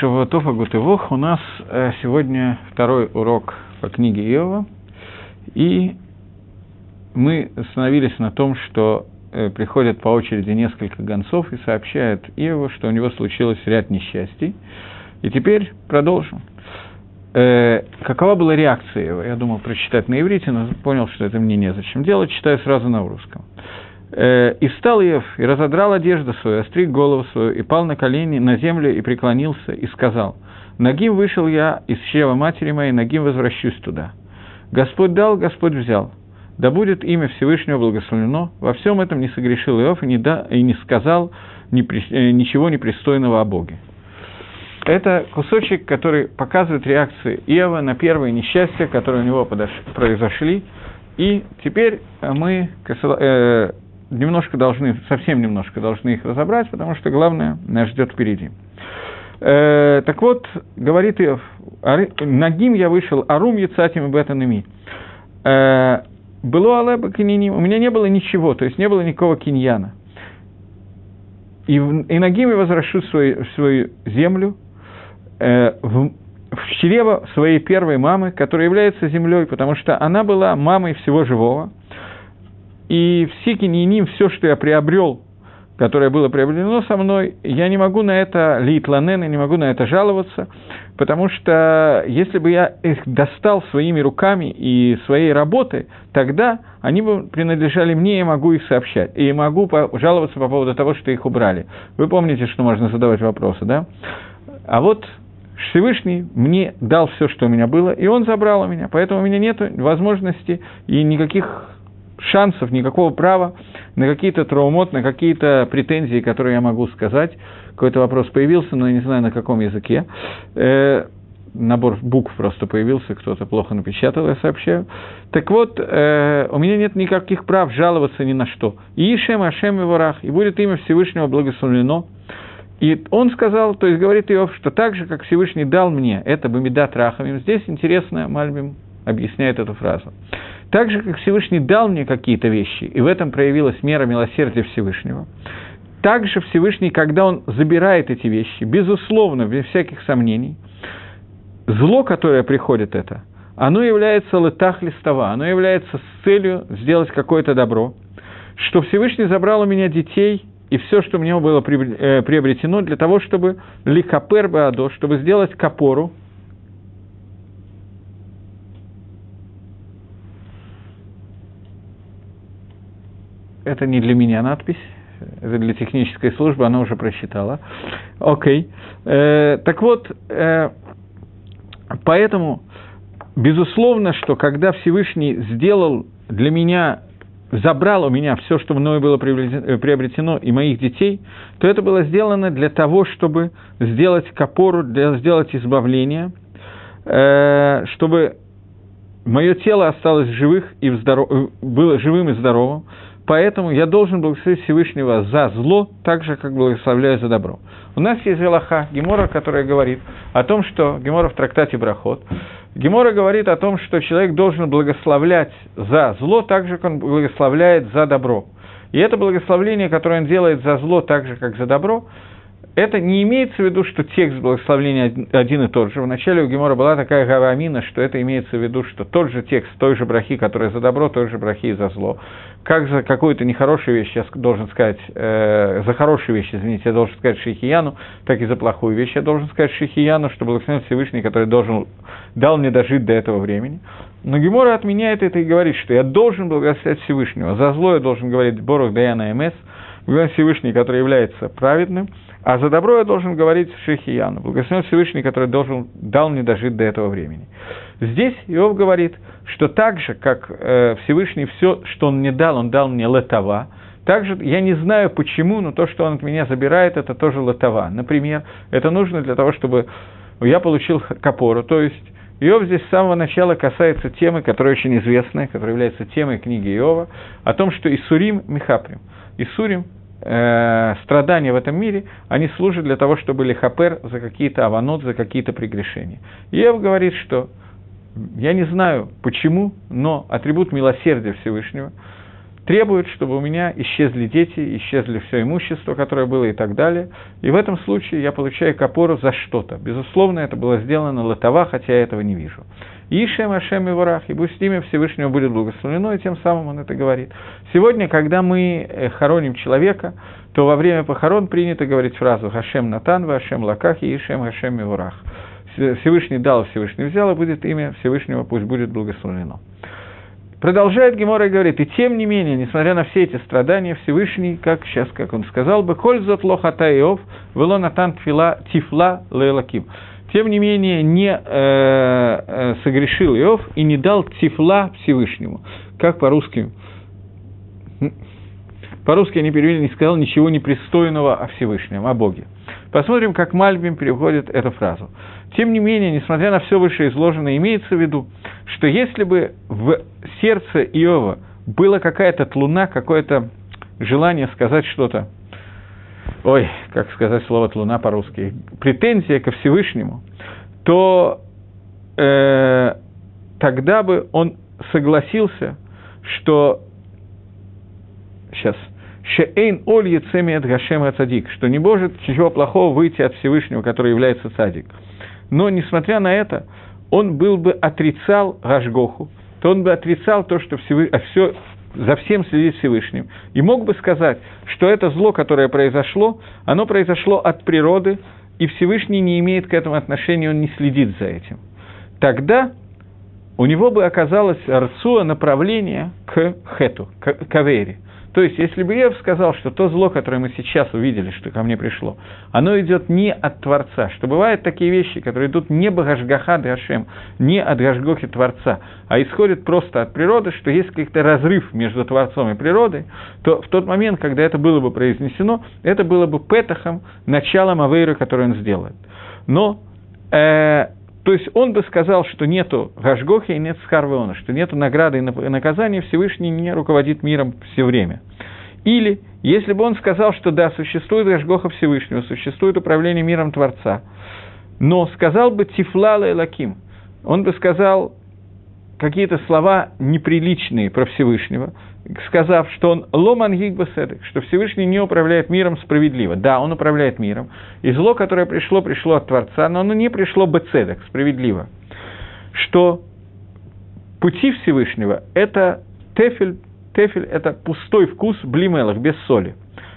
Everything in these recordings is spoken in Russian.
Шавуатов Агутывох. У нас э, сегодня второй урок по книге Иова. И мы остановились на том, что э, приходят по очереди несколько гонцов и сообщают Иову, что у него случилось ряд несчастий. И теперь продолжим. Э, какова была реакция его? Я думал прочитать на иврите, но понял, что это мне незачем делать, читаю сразу на русском. Э, и встал Иов, и разодрал одежду свою, остриг голову свою, и пал на колени на землю, и преклонился, и сказал, «Нагим вышел я из чрева матери моей, нагим возвращусь туда. Господь дал, Господь взял. Да будет имя Всевышнего благословено. Во всем этом не согрешил Иов и не, да, и не сказал ни, э, ничего непристойного о Боге». Это кусочек, который показывает реакцию Иова на первые несчастья, которые у него произошли. И теперь мы э, немножко должны, совсем немножко должны их разобрать, потому что главное нас ждет впереди. Э, так вот, говорит Иов, Нагим я вышел, Арум Яцатим и Бетанами. Э, было Алеба Кининим, у меня не было ничего, то есть не было никакого киньяна. И, и Нагим я возвращу свою, свою землю, э, в, в чрево своей первой мамы, которая является землей, потому что она была мамой всего живого – и в Сикине и ним все, что я приобрел, которое было приобретено со мной, я не могу на это литланен, я не могу на это жаловаться, потому что если бы я их достал своими руками и своей работы, тогда они бы принадлежали мне, я могу их сообщать, и могу жаловаться по поводу того, что их убрали. Вы помните, что можно задавать вопросы, да? А вот Всевышний мне дал все, что у меня было, и он забрал у меня, поэтому у меня нет возможности и никаких шансов, никакого права на какие-то траумот, на какие-то претензии, которые я могу сказать. Какой-то вопрос появился, но я не знаю, на каком языке. Э, набор букв просто появился, кто-то плохо напечатал, я сообщаю. Так вот, э, у меня нет никаких прав жаловаться ни на что. И Ишем, Ашем и Варах, и будет имя Всевышнего благословлено. И он сказал, то есть говорит Иов, что так же, как Всевышний дал мне, это Бамидат Рахамим, здесь интересно, Мальбим объясняет эту фразу. Так же, как Всевышний дал мне какие-то вещи, и в этом проявилась мера милосердия Всевышнего, также Всевышний, когда Он забирает эти вещи, безусловно, без всяких сомнений, зло, которое приходит это, оно является летах листова, оно является с целью сделать какое-то добро, что Всевышний забрал у меня детей и все, что мне было э, приобретено для того, чтобы лихапер баадо, чтобы сделать капору, это не для меня надпись, это для технической службы, она уже просчитала. Окей. Э, так вот, э, поэтому, безусловно, что когда Всевышний сделал для меня, забрал у меня все, что мною было приобретено, и моих детей, то это было сделано для того, чтобы сделать копору, для, сделать избавление, э, чтобы мое тело осталось живых и здоров... было живым и здоровым, Поэтому я должен благословить Всевышнего за зло, так же, как благословляю за добро. У нас есть Велаха, Гемора, которая говорит о том, что Гемора в трактате Брахот, Гемора говорит о том, что человек должен благословлять за зло, так же, как он благословляет за добро. И это благословление, которое он делает за зло, так же, как за добро, это не имеется в виду, что текст благословления один и тот же. В начале у Гемора была такая гавамина, что это имеется в виду, что тот же текст той же брахи, которая за добро, той же брахи и за зло. Как за какую-то нехорошую вещь я должен сказать, э, за хорошую вещь, извините, я должен сказать Шихияну, так и за плохую вещь я должен сказать Шихияну, что благословен Всевышний, который должен, дал мне дожить до этого времени. Но Гемора отменяет это и говорит, что я должен благословить Всевышнего. За зло я должен говорить Борух Даяна МС, Всевышний, который является праведным – а за добро я должен говорить Шехияну, благословен Всевышний, который должен, дал мне дожить до этого времени. Здесь Иов говорит, что так же, как э, Всевышний все, что он мне дал, он дал мне летова, также я не знаю почему, но то, что он от меня забирает, это тоже летова. Например, это нужно для того, чтобы я получил капору, то есть Иов здесь с самого начала касается темы, которая очень известная, которая является темой книги Иова, о том, что Исурим Михаприм. Исурим э, страдания в этом мире, они служат для того, чтобы лихапер за какие-то аванот, за какие-то прегрешения. Иов говорит, что я не знаю почему, но атрибут милосердия Всевышнего, требует, чтобы у меня исчезли дети, исчезли все имущество, которое было и так далее. И в этом случае я получаю капору за что-то. Безусловно, это было сделано латова, хотя я этого не вижу. Ишем Ашем и Варах, и пусть имя Всевышнего будет благословлено, и тем самым он это говорит. Сегодня, когда мы э, хороним человека, то во время похорон принято говорить фразу «Хашем Натан, Хашем Лаках и Ишем Хашем и Варах». Всевышний дал, Всевышний взял, и будет имя Всевышнего, пусть будет благословлено. Продолжает Гемора и говорит, и тем не менее, несмотря на все эти страдания, Всевышний, как сейчас, как он сказал бы, «Коль зот лохата Иов, вело натан тфила, тифла лейлаким». Тем не менее, не э, э, согрешил Иов и не дал тифла Всевышнему. Как по-русски? По-русски они перевели, не сказал ничего непристойного о Всевышнем, о Боге. Посмотрим, как Мальбим переводит эту фразу. Тем не менее, несмотря на все вышеизложенное, имеется в виду, что если бы в сердце Иова была какая-то тлуна, какое-то желание сказать что-то, ой, как сказать слово тлуна по-русски, претензия ко Всевышнему, то э, тогда бы он согласился, что сейчас – Шеэйн оль яцеми от Гашема цадик, что не может чего плохого выйти от Всевышнего, который является цадик. Но, несмотря на это, он был бы отрицал Гашгоху, то он бы отрицал то, что Всевы... а все, за всем следит Всевышним. И мог бы сказать, что это зло, которое произошло, оно произошло от природы, и Всевышний не имеет к этому отношения, он не следит за этим. Тогда у него бы оказалось Арцуа направление к Хету, к Кавере. То есть, если бы Ев сказал, что то зло, которое мы сейчас увидели, что ко мне пришло, оно идет не от Творца, что бывают такие вещи, которые идут не Багашгаха Гашем, не от Гашгохи Творца, а исходят просто от природы, что есть какой-то разрыв между Творцом и природой, то в тот момент, когда это было бы произнесено, это было бы петахом, началом Авейра, который он сделает. Но э, то есть он бы сказал, что нету Гашгохи и нет Схарвеона, что нету награды и наказания, Всевышний не руководит миром все время. Или, если бы он сказал, что да, существует Гашгоха Всевышнего, существует управление миром Творца, но сказал бы Тифлала Лаким, он бы сказал какие-то слова неприличные про Всевышнего, сказав, что он ломан гигбаседек, что Всевышний не управляет миром справедливо. Да, он управляет миром, и зло, которое пришло, пришло от Творца, но оно не пришло бецедек, справедливо. Что пути Всевышнего – это тефель, тефель – это пустой вкус блимелах, без соли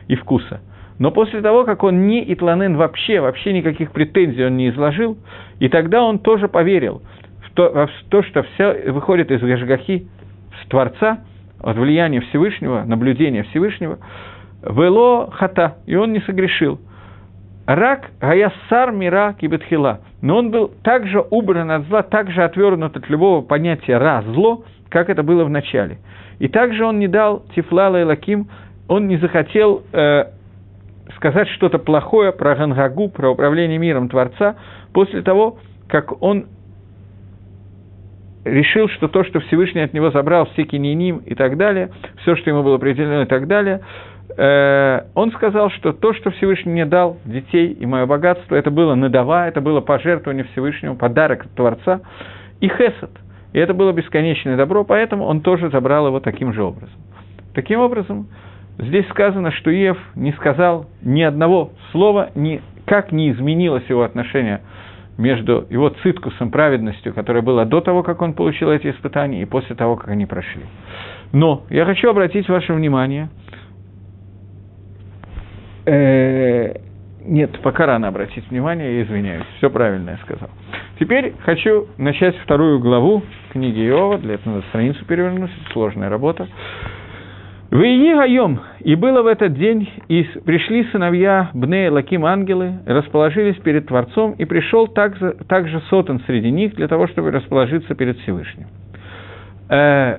и вкуса. Но после того, как он не итланен вообще, вообще никаких претензий он не изложил, и тогда он тоже поверил в то, в то что все выходит из Гашгахи, с Творца – от влияния Всевышнего, наблюдения Всевышнего, вело хата, и он не согрешил. Рак гаясар мира кибетхила. Но он был также убран от зла, также отвернут от любого понятия ра, зло, как это было в начале. И также он не дал Тифлала и Лаким, он не захотел э, сказать что-то плохое про Гангагу, про управление миром Творца, после того, как он решил, что то, что Всевышний от него забрал, все кининим и так далее, все, что ему было определено и так далее, э, он сказал, что то, что Всевышний мне дал, детей и мое богатство, это было надава, это было пожертвование Всевышнему, подарок от Творца, и хесед. И это было бесконечное добро, поэтому он тоже забрал его таким же образом. Таким образом, здесь сказано, что Иев не сказал ни одного слова, ни, как не изменилось его отношение между его циткусом, праведностью, которая была до того, как он получил эти испытания, и после того, как они прошли. Но я хочу обратить ваше внимание, э, нет, пока рано обратить внимание, я извиняюсь, все правильно я сказал. Теперь хочу начать вторую главу книги Иова, для этого надо страницу перевернуть, сложная работа. В Гаем, и было в этот день, и пришли сыновья Бне Лаким ангелы, расположились перед Творцом, и пришел также, также Сотан среди них для того, чтобы расположиться перед Всевышним. Э,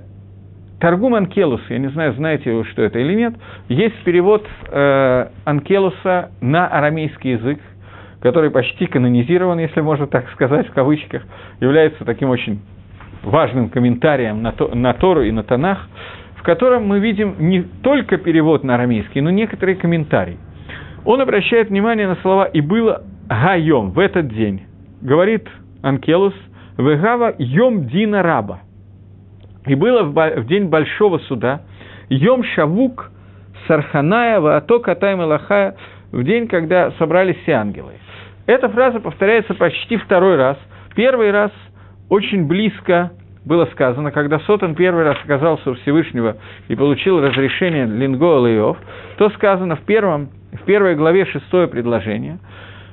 Торгум Анкелус, я не знаю, знаете вы, что это или нет, есть перевод э, Анкелуса на арамейский язык, который почти канонизирован, если можно так сказать, в кавычках, является таким очень важным комментарием на, то, на Тору и на Танах в котором мы видим не только перевод на арамейский, но некоторые комментарии. Он обращает внимание на слова «и было гайом» в этот день. Говорит Анкелус «вегава йом дина раба». И было в день большого суда, Йом Шавук Сарханая Ваато Катай Малахая в день, когда собрались все ангелы. Эта фраза повторяется почти второй раз. Первый раз очень близко было сказано, когда Сотан первый раз оказался у Всевышнего и получил разрешение Линго Лейов, то сказано в, первом, в первой главе шестое предложение –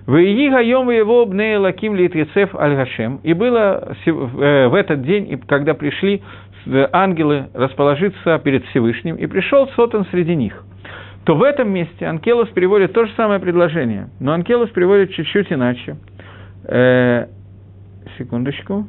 «Ваиги гаем его бней лаким литвецев аль гашем». И было э, в этот день, когда пришли э, ангелы расположиться перед Всевышним, и пришел Сотан среди них – то в этом месте Анкелос переводит то же самое предложение, но Анкелос переводит чуть-чуть иначе. Э, секундочку.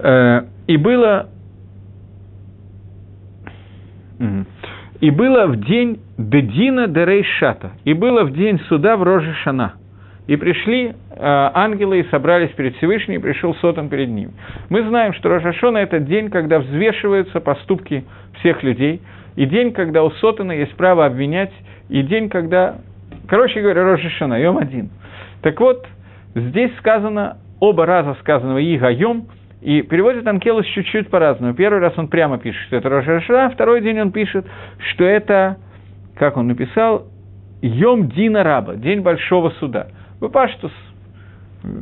И было и было в день Дедина Дерейшата, и было в день суда в Роже Шана – и пришли э, ангелы и собрались перед Всевышним, и пришел Сотан перед ним. Мы знаем, что Рожашона – это день, когда взвешиваются поступки всех людей, и день, когда у Сотана есть право обвинять, и день, когда, короче говоря, Рожашона, Йом один. Так вот, здесь сказано, оба раза сказанного Ига Йом, и переводит Анкелус чуть-чуть по-разному. Первый раз он прямо пишет, что это Рожашона, второй день он пишет, что это, как он написал, Йом Дина Раба, день большого суда – Выпаштус.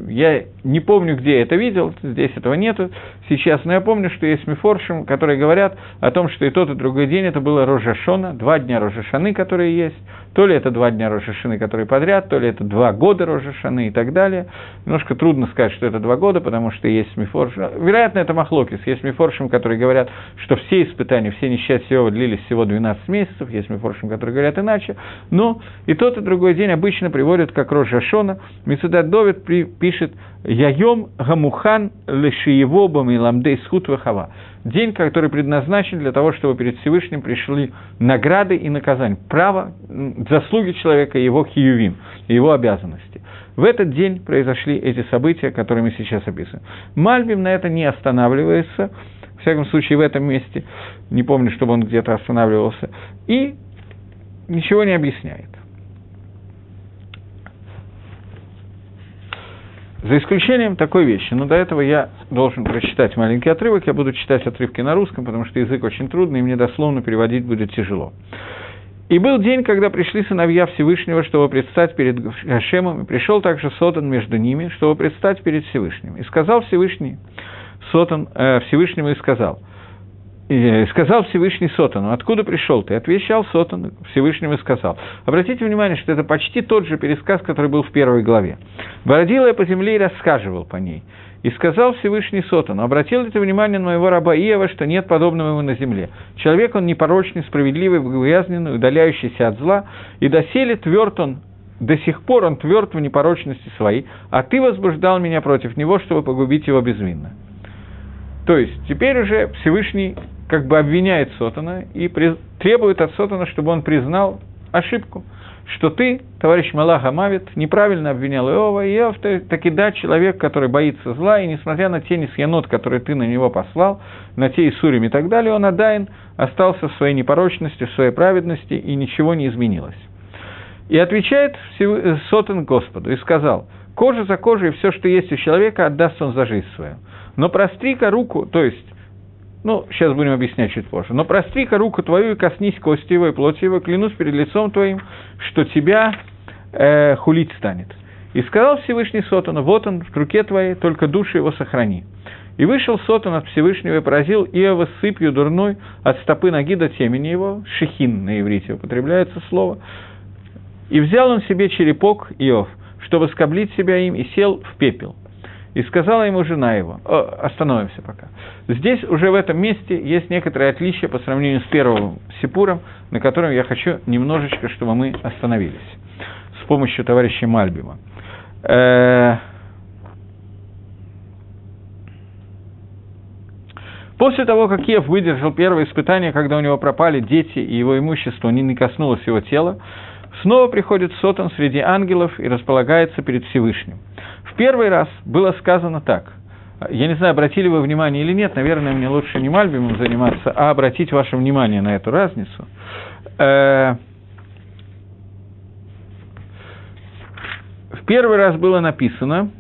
Я не помню, где я это видел, здесь этого нету сейчас, но я помню, что есть мифоршим, которые говорят о том, что и тот, и другой день это было Рожашона, два дня Рожашаны, которые есть, то ли это два дня Рошашины, которые подряд, то ли это два года Рошашины и так далее. Немножко трудно сказать, что это два года, потому что есть мифоршим. Вероятно, это Махлокис. Есть мифоршим, которые говорят, что все испытания, все несчастья длились всего 12 месяцев. Есть мифоршим, которые говорят иначе. Но и тот, и другой день обычно приводят как Рошашона. Мецедат Довид пишет «Яйом гамухан лешиевобам и ламдей схут вахава» день, который предназначен для того, чтобы перед Всевышним пришли награды и наказания, право, заслуги человека, его хиювим, его обязанности. В этот день произошли эти события, которые мы сейчас описываем. Мальбим на это не останавливается, в всяком случае в этом месте, не помню, чтобы он где-то останавливался, и ничего не объясняет. За исключением такой вещи. Но до этого я должен прочитать маленький отрывок. Я буду читать отрывки на русском, потому что язык очень трудный, и мне дословно переводить будет тяжело. «И был день, когда пришли сыновья Всевышнего, чтобы предстать перед Гашемом, и пришел также Сотан между ними, чтобы предстать перед Всевышним. И сказал Всевышний, Сотан, э, Всевышнему и сказал – сказал Всевышний Сотану, откуда пришел ты? Отвечал Сотан Всевышнему сказал. Обратите внимание, что это почти тот же пересказ, который был в первой главе. «Бородил я по земле и рассказывал по ней. И сказал Всевышний Сотану, обратил ли ты внимание на моего раба Иова, что нет подобного ему на земле? Человек он непорочный, справедливый, богоязненный, удаляющийся от зла, и доселе тверд он до сих пор он тверд в непорочности своей, а ты возбуждал меня против него, чтобы погубить его безвинно. То есть теперь уже Всевышний как бы обвиняет Сотана и требует от Сотана, чтобы он признал ошибку, что ты, товарищ Малах Амавит, неправильно обвинял Иова, и Иов таки да, человек, который боится зла, и несмотря на те несъенот, которые ты на него послал, на те Исурим и так далее, он Адайн остался в своей непорочности, в своей праведности, и ничего не изменилось. И отвечает Сотан Господу, и сказал, кожа за кожей, все, что есть у человека, отдаст он за жизнь свою. Но простри-ка руку, то есть ну, сейчас будем объяснять чуть позже. Но простри-ка руку твою и коснись кости его и плоти его, клянусь перед лицом твоим, что тебя э, хулить станет. И сказал Всевышний Сотану, вот он в руке твоей, только душу его сохрани. И вышел Сотан от Всевышнего и поразил Иова сыпью дурной от стопы ноги до темени его, шехин на иврите употребляется слово, и взял он себе черепок Иов, чтобы скоблить себя им, и сел в пепел – и сказала ему жена его, О, остановимся пока. Здесь уже в этом месте есть некоторые отличия по сравнению с первым Сипуром, на котором я хочу немножечко, чтобы мы остановились с помощью товарища Мальбима. Э, После того, как Ев выдержал первое испытание, когда у него пропали дети и его имущество не коснулось его тела, снова приходит Сотан среди ангелов и располагается перед Всевышним первый раз было сказано так. Я не знаю, обратили вы внимание или нет, наверное, мне лучше не Мальбимом заниматься, а обратить ваше внимание на эту разницу. Э, первый раз было написано,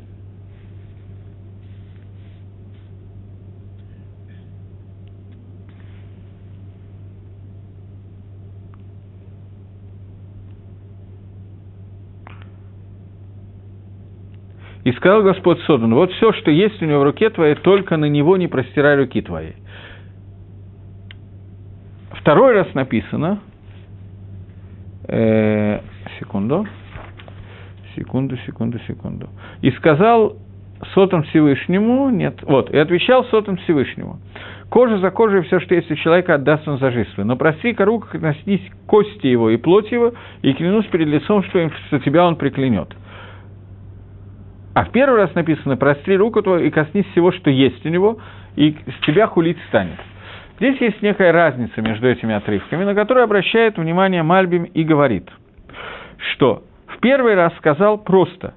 И сказал Господь Содан, вот все, что есть у него в руке твоей, только на него не простирай руки твои. Второй раз написано, э, секунду, секунду, секунду, секунду. И сказал Сотом Всевышнему, нет, вот, и отвечал Сотом Всевышнему. Кожа за кожей, все, что есть у человека, отдаст он за жизнь. Но прости-ка руку, коснись кости его и плоть его, и клянусь перед лицом, что, что тебя он приклянет. А в первый раз написано «простри руку твою и коснись всего, что есть у него, и с тебя хулить станет». Здесь есть некая разница между этими отрывками, на которую обращает внимание Мальбим и говорит, что в первый раз сказал просто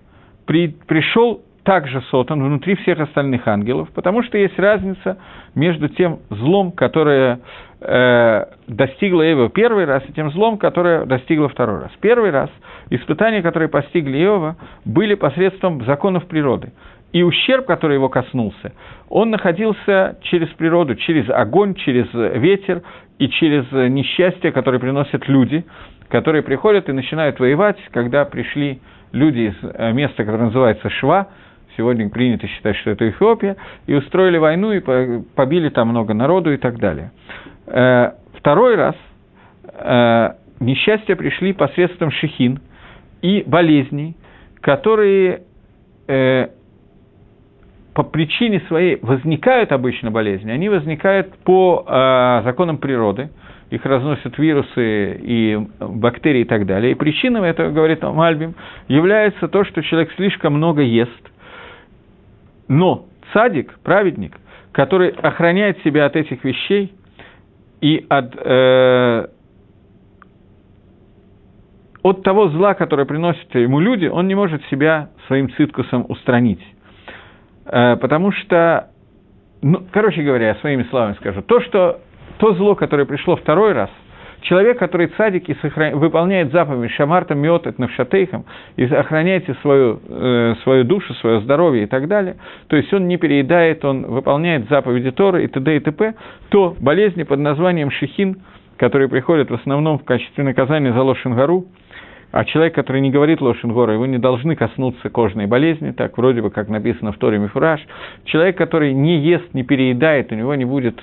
при, «пришел также Сотан внутри всех остальных ангелов, потому что есть разница между тем злом, которое э, достигло Иова первый раз, и тем злом, которое достигло второй раз. Первый раз испытания, которые постигли Иова, были посредством законов природы. И ущерб, который его коснулся, он находился через природу, через огонь, через ветер и через несчастье, которое приносят люди, которые приходят и начинают воевать, когда пришли люди из э, места, которое называется Шва, сегодня принято считать, что это Эфиопия, и устроили войну, и побили там много народу и так далее. Э, второй раз э, несчастья пришли посредством шехин и болезней, которые э, по причине своей возникают обычно болезни, они возникают по законам природы, их разносят вирусы и бактерии и так далее. И причиной этого, говорит Мальбим, является то, что человек слишком много ест. Но цадик, праведник, который охраняет себя от этих вещей, и от, э, от того зла, которое приносят ему люди, он не может себя своим циткусом устранить. Э, потому что, ну, короче говоря, своими словами скажу, то, что то зло, которое пришло второй раз – Человек, который цадик и сохран... выполняет заповедь Шамарта, Миотет, Навшатейхам, и охраняете свою, э, свою душу, свое здоровье и так далее, то есть он не переедает, он выполняет заповеди Торы и т.д. и т.п., то болезни под названием Шихин, которые приходят в основном в качестве наказания за Лошенгару, а человек, который не говорит Лошенгора, его не должны коснуться кожной болезни, так вроде бы, как написано в Торе Мифураж. Человек, который не ест, не переедает, у него не будет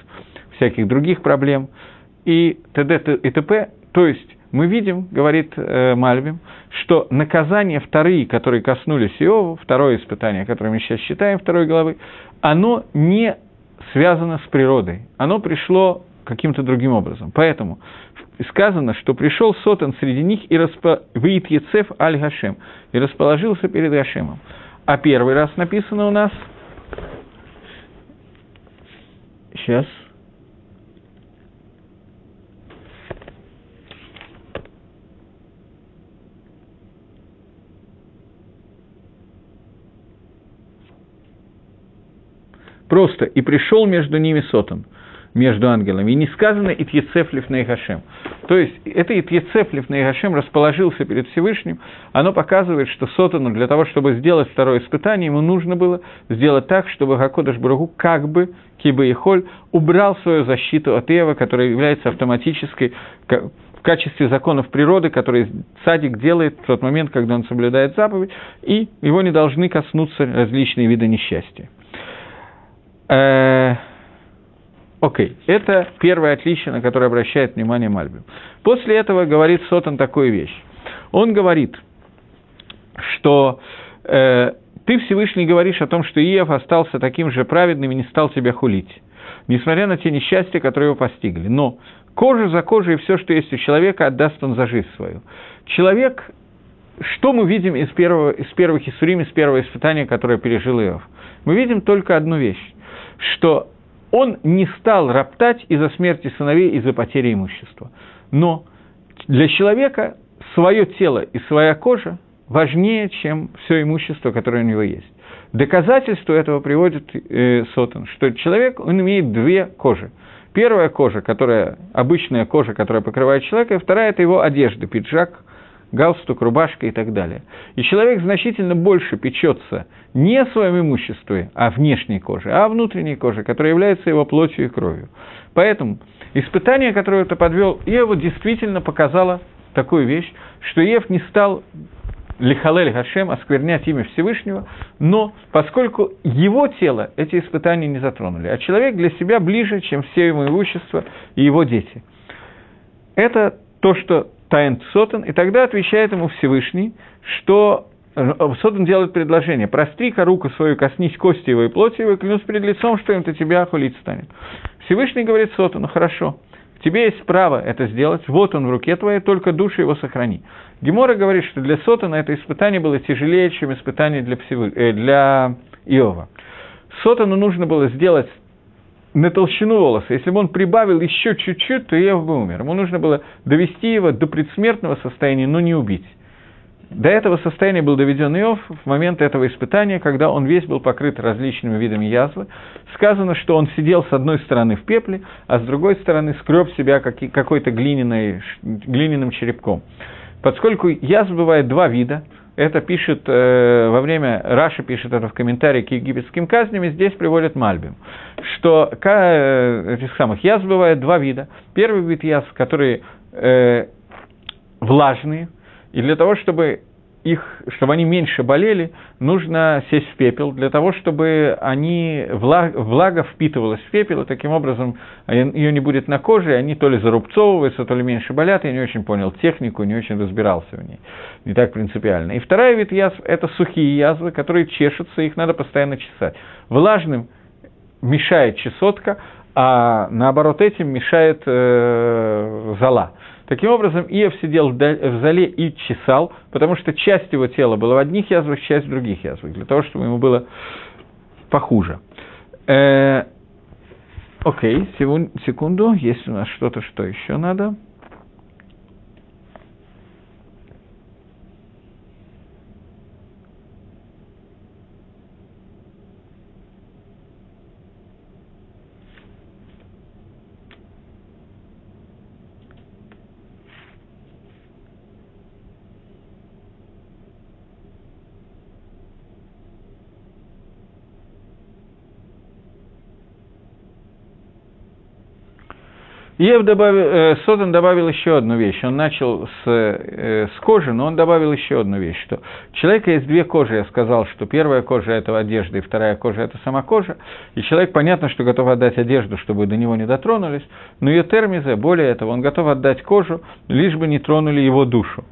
всяких других проблем – и т.д. и т.п. То есть мы видим, говорит э, Мальбим, что наказания вторые, которые коснулись Иова, второе испытание, которое мы сейчас считаем второй главы, оно не связано с природой, оно пришло каким-то другим образом. Поэтому сказано, что пришел Сотан среди них и распо... выид Ецеф аль Гашем, и расположился перед Гашемом. А первый раз написано у нас... Сейчас. Просто «и пришел между ними сотан», между ангелами. И не сказано «Итьецефлев Нейхашем». То есть, это «Итьецефлев Нейхашем» расположился перед Всевышним, оно показывает, что Сотану для того, чтобы сделать второе испытание, ему нужно было сделать так, чтобы Гакодаш Брагу как бы, Киба и Холь, убрал свою защиту от Эва, которая является автоматической, в качестве законов природы, которые садик делает в тот момент, когда он соблюдает заповедь, и его не должны коснуться различные виды несчастья. Э, окей, это первое отличие, на которое обращает внимание Мальбим. После этого говорит Сотан такую вещь. Он говорит, что э, ты Всевышний говоришь о том, что Иов остался таким же праведным и не стал тебя хулить, несмотря на те несчастья, которые его постигли. Но кожа за кожей и все, что есть у человека, отдаст он за жизнь свою. Человек, что мы видим из, первого, из первых Исурим, из первого испытания, которое пережил Иов? Мы видим только одну вещь что он не стал роптать из-за смерти сыновей, из-за потери имущества. Но для человека свое тело и своя кожа важнее, чем все имущество, которое у него есть. Доказательство этого приводит э, Сотон, что человек, он имеет две кожи. Первая кожа, которая, обычная кожа, которая покрывает человека, и вторая – это его одежда, пиджак, галстук, рубашка и так далее. И человек значительно больше печется не о своем имуществе, а внешней коже, а о внутренней коже, которая является его плотью и кровью. Поэтому испытание, которое это подвел Ева, действительно показало такую вещь, что Ев не стал лихалель Хашем, осквернять имя Всевышнего, но поскольку его тело эти испытания не затронули, а человек для себя ближе, чем все его имущество и его дети. Это то, что Тайн Сотан, и тогда отвечает ему Всевышний, что э, Сотан делает предложение, простри-ка руку свою, коснись кости его и плоти его, и клянусь перед лицом, что им-то тебя хулить станет. Всевышний говорит Сотану, хорошо, тебе есть право это сделать, вот он в руке твоей, только душу его сохрани. Гемора говорит, что для Сотана это испытание было тяжелее, чем испытание для, Всевы... э, для Иова. Сотану нужно было сделать на толщину волоса. Если бы он прибавил еще чуть-чуть, то Иов бы умер. Ему нужно было довести его до предсмертного состояния, но не убить. До этого состояния был доведен Иов в момент этого испытания, когда он весь был покрыт различными видами язвы. Сказано, что он сидел с одной стороны в пепле, а с другой стороны скреб себя какой-то глиняным черепком. Поскольку язв бывает два вида, это пишет э, во время, Раша пишет это в комментарии к египетским казням, и здесь приводит Мальбим, что э, этих самых язв бывает два вида. Первый вид язв, которые э, влажные, и для того, чтобы их, чтобы они меньше болели, нужно сесть в пепел, для того, чтобы они, влага, влага впитывалась в пепел, и таким образом ее не будет на коже, и они то ли зарубцовываются, то ли меньше болят, я не очень понял технику, не очень разбирался в ней, не так принципиально. И второй вид язв – это сухие язвы, которые чешутся, их надо постоянно чесать. Влажным мешает чесотка, а наоборот этим мешает э, зола. Таким образом, Иов сидел в зале и чесал, потому что часть его тела была в одних язвах, часть в других язвах, для того, чтобы ему было похуже. Э, окей, секунду, есть у нас что-то, что еще надо. Ев добавил, э, Сотан добавил еще одну вещь. Он начал с, э, с кожи, но он добавил еще одну вещь, что у человека есть две кожи. Я сказал, что первая кожа – это одежда, и вторая кожа – это сама кожа. И человек, понятно, что готов отдать одежду, чтобы до него не дотронулись, но ее термиза, более этого, он готов отдать кожу, лишь бы не тронули его душу.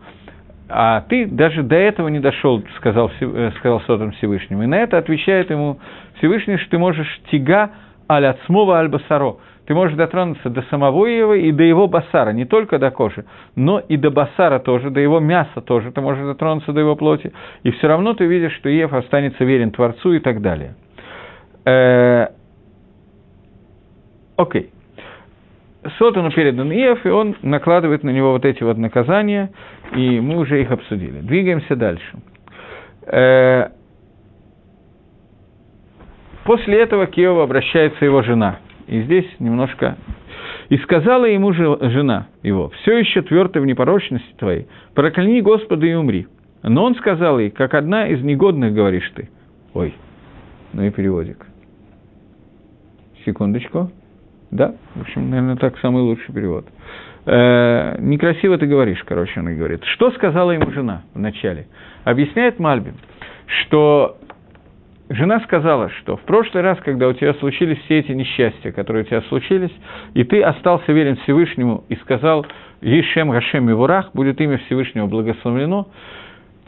А ты даже до этого не дошел, сказал, э, сказал Сотан Всевышнему. И на это отвечает ему Всевышний, что ты можешь тига аль ацмова аль басаро – ты можешь дотронуться до самого его и до его басара, не только до кожи, но и до басара тоже, до его мяса тоже, ты можешь дотронуться до его плоти, и все равно ты видишь, что Ев останется верен Творцу и так далее. Э, окей. Сотану передан Иев, и он накладывает на него вот эти вот наказания, и мы уже их обсудили. Двигаемся дальше. Э, после этого к Иову обращается его жена – и здесь немножко... «И сказала ему же жена его, все еще твердо в непорочности твоей, прокляни Господа и умри. Но он сказал ей, как одна из негодных говоришь ты». Ой, ну и переводик. Секундочку. Да, в общем, наверное, так самый лучший перевод. Э, некрасиво ты говоришь, короче, она говорит. Что сказала ему жена вначале? Объясняет Мальбим, что жена сказала, что в прошлый раз, когда у тебя случились все эти несчастья, которые у тебя случились, и ты остался верен Всевышнему и сказал «Ешем Гашем Мивурах», будет имя Всевышнего благословлено,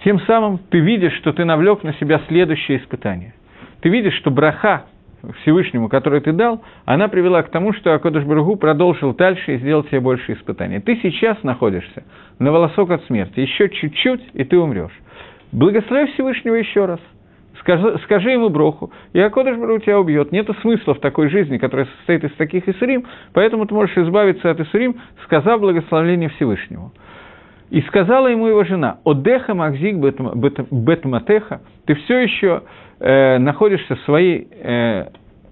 тем самым ты видишь, что ты навлек на себя следующее испытание. Ты видишь, что браха Всевышнему, который ты дал, она привела к тому, что Акодыш Баругу продолжил дальше и сделал тебе больше испытаний. Ты сейчас находишься на волосок от смерти, еще чуть-чуть, и ты умрешь. Благослови Всевышнего еще раз – скажи, скажи ему броху, и Акодыш Бару тебя убьет. Нет смысла в такой жизни, которая состоит из таких Исурим, поэтому ты можешь избавиться от Исурим, сказав благословление Всевышнему. И сказала ему его жена, «Одеха Макзик Бетматеха, ты все еще э, находишься в своей э,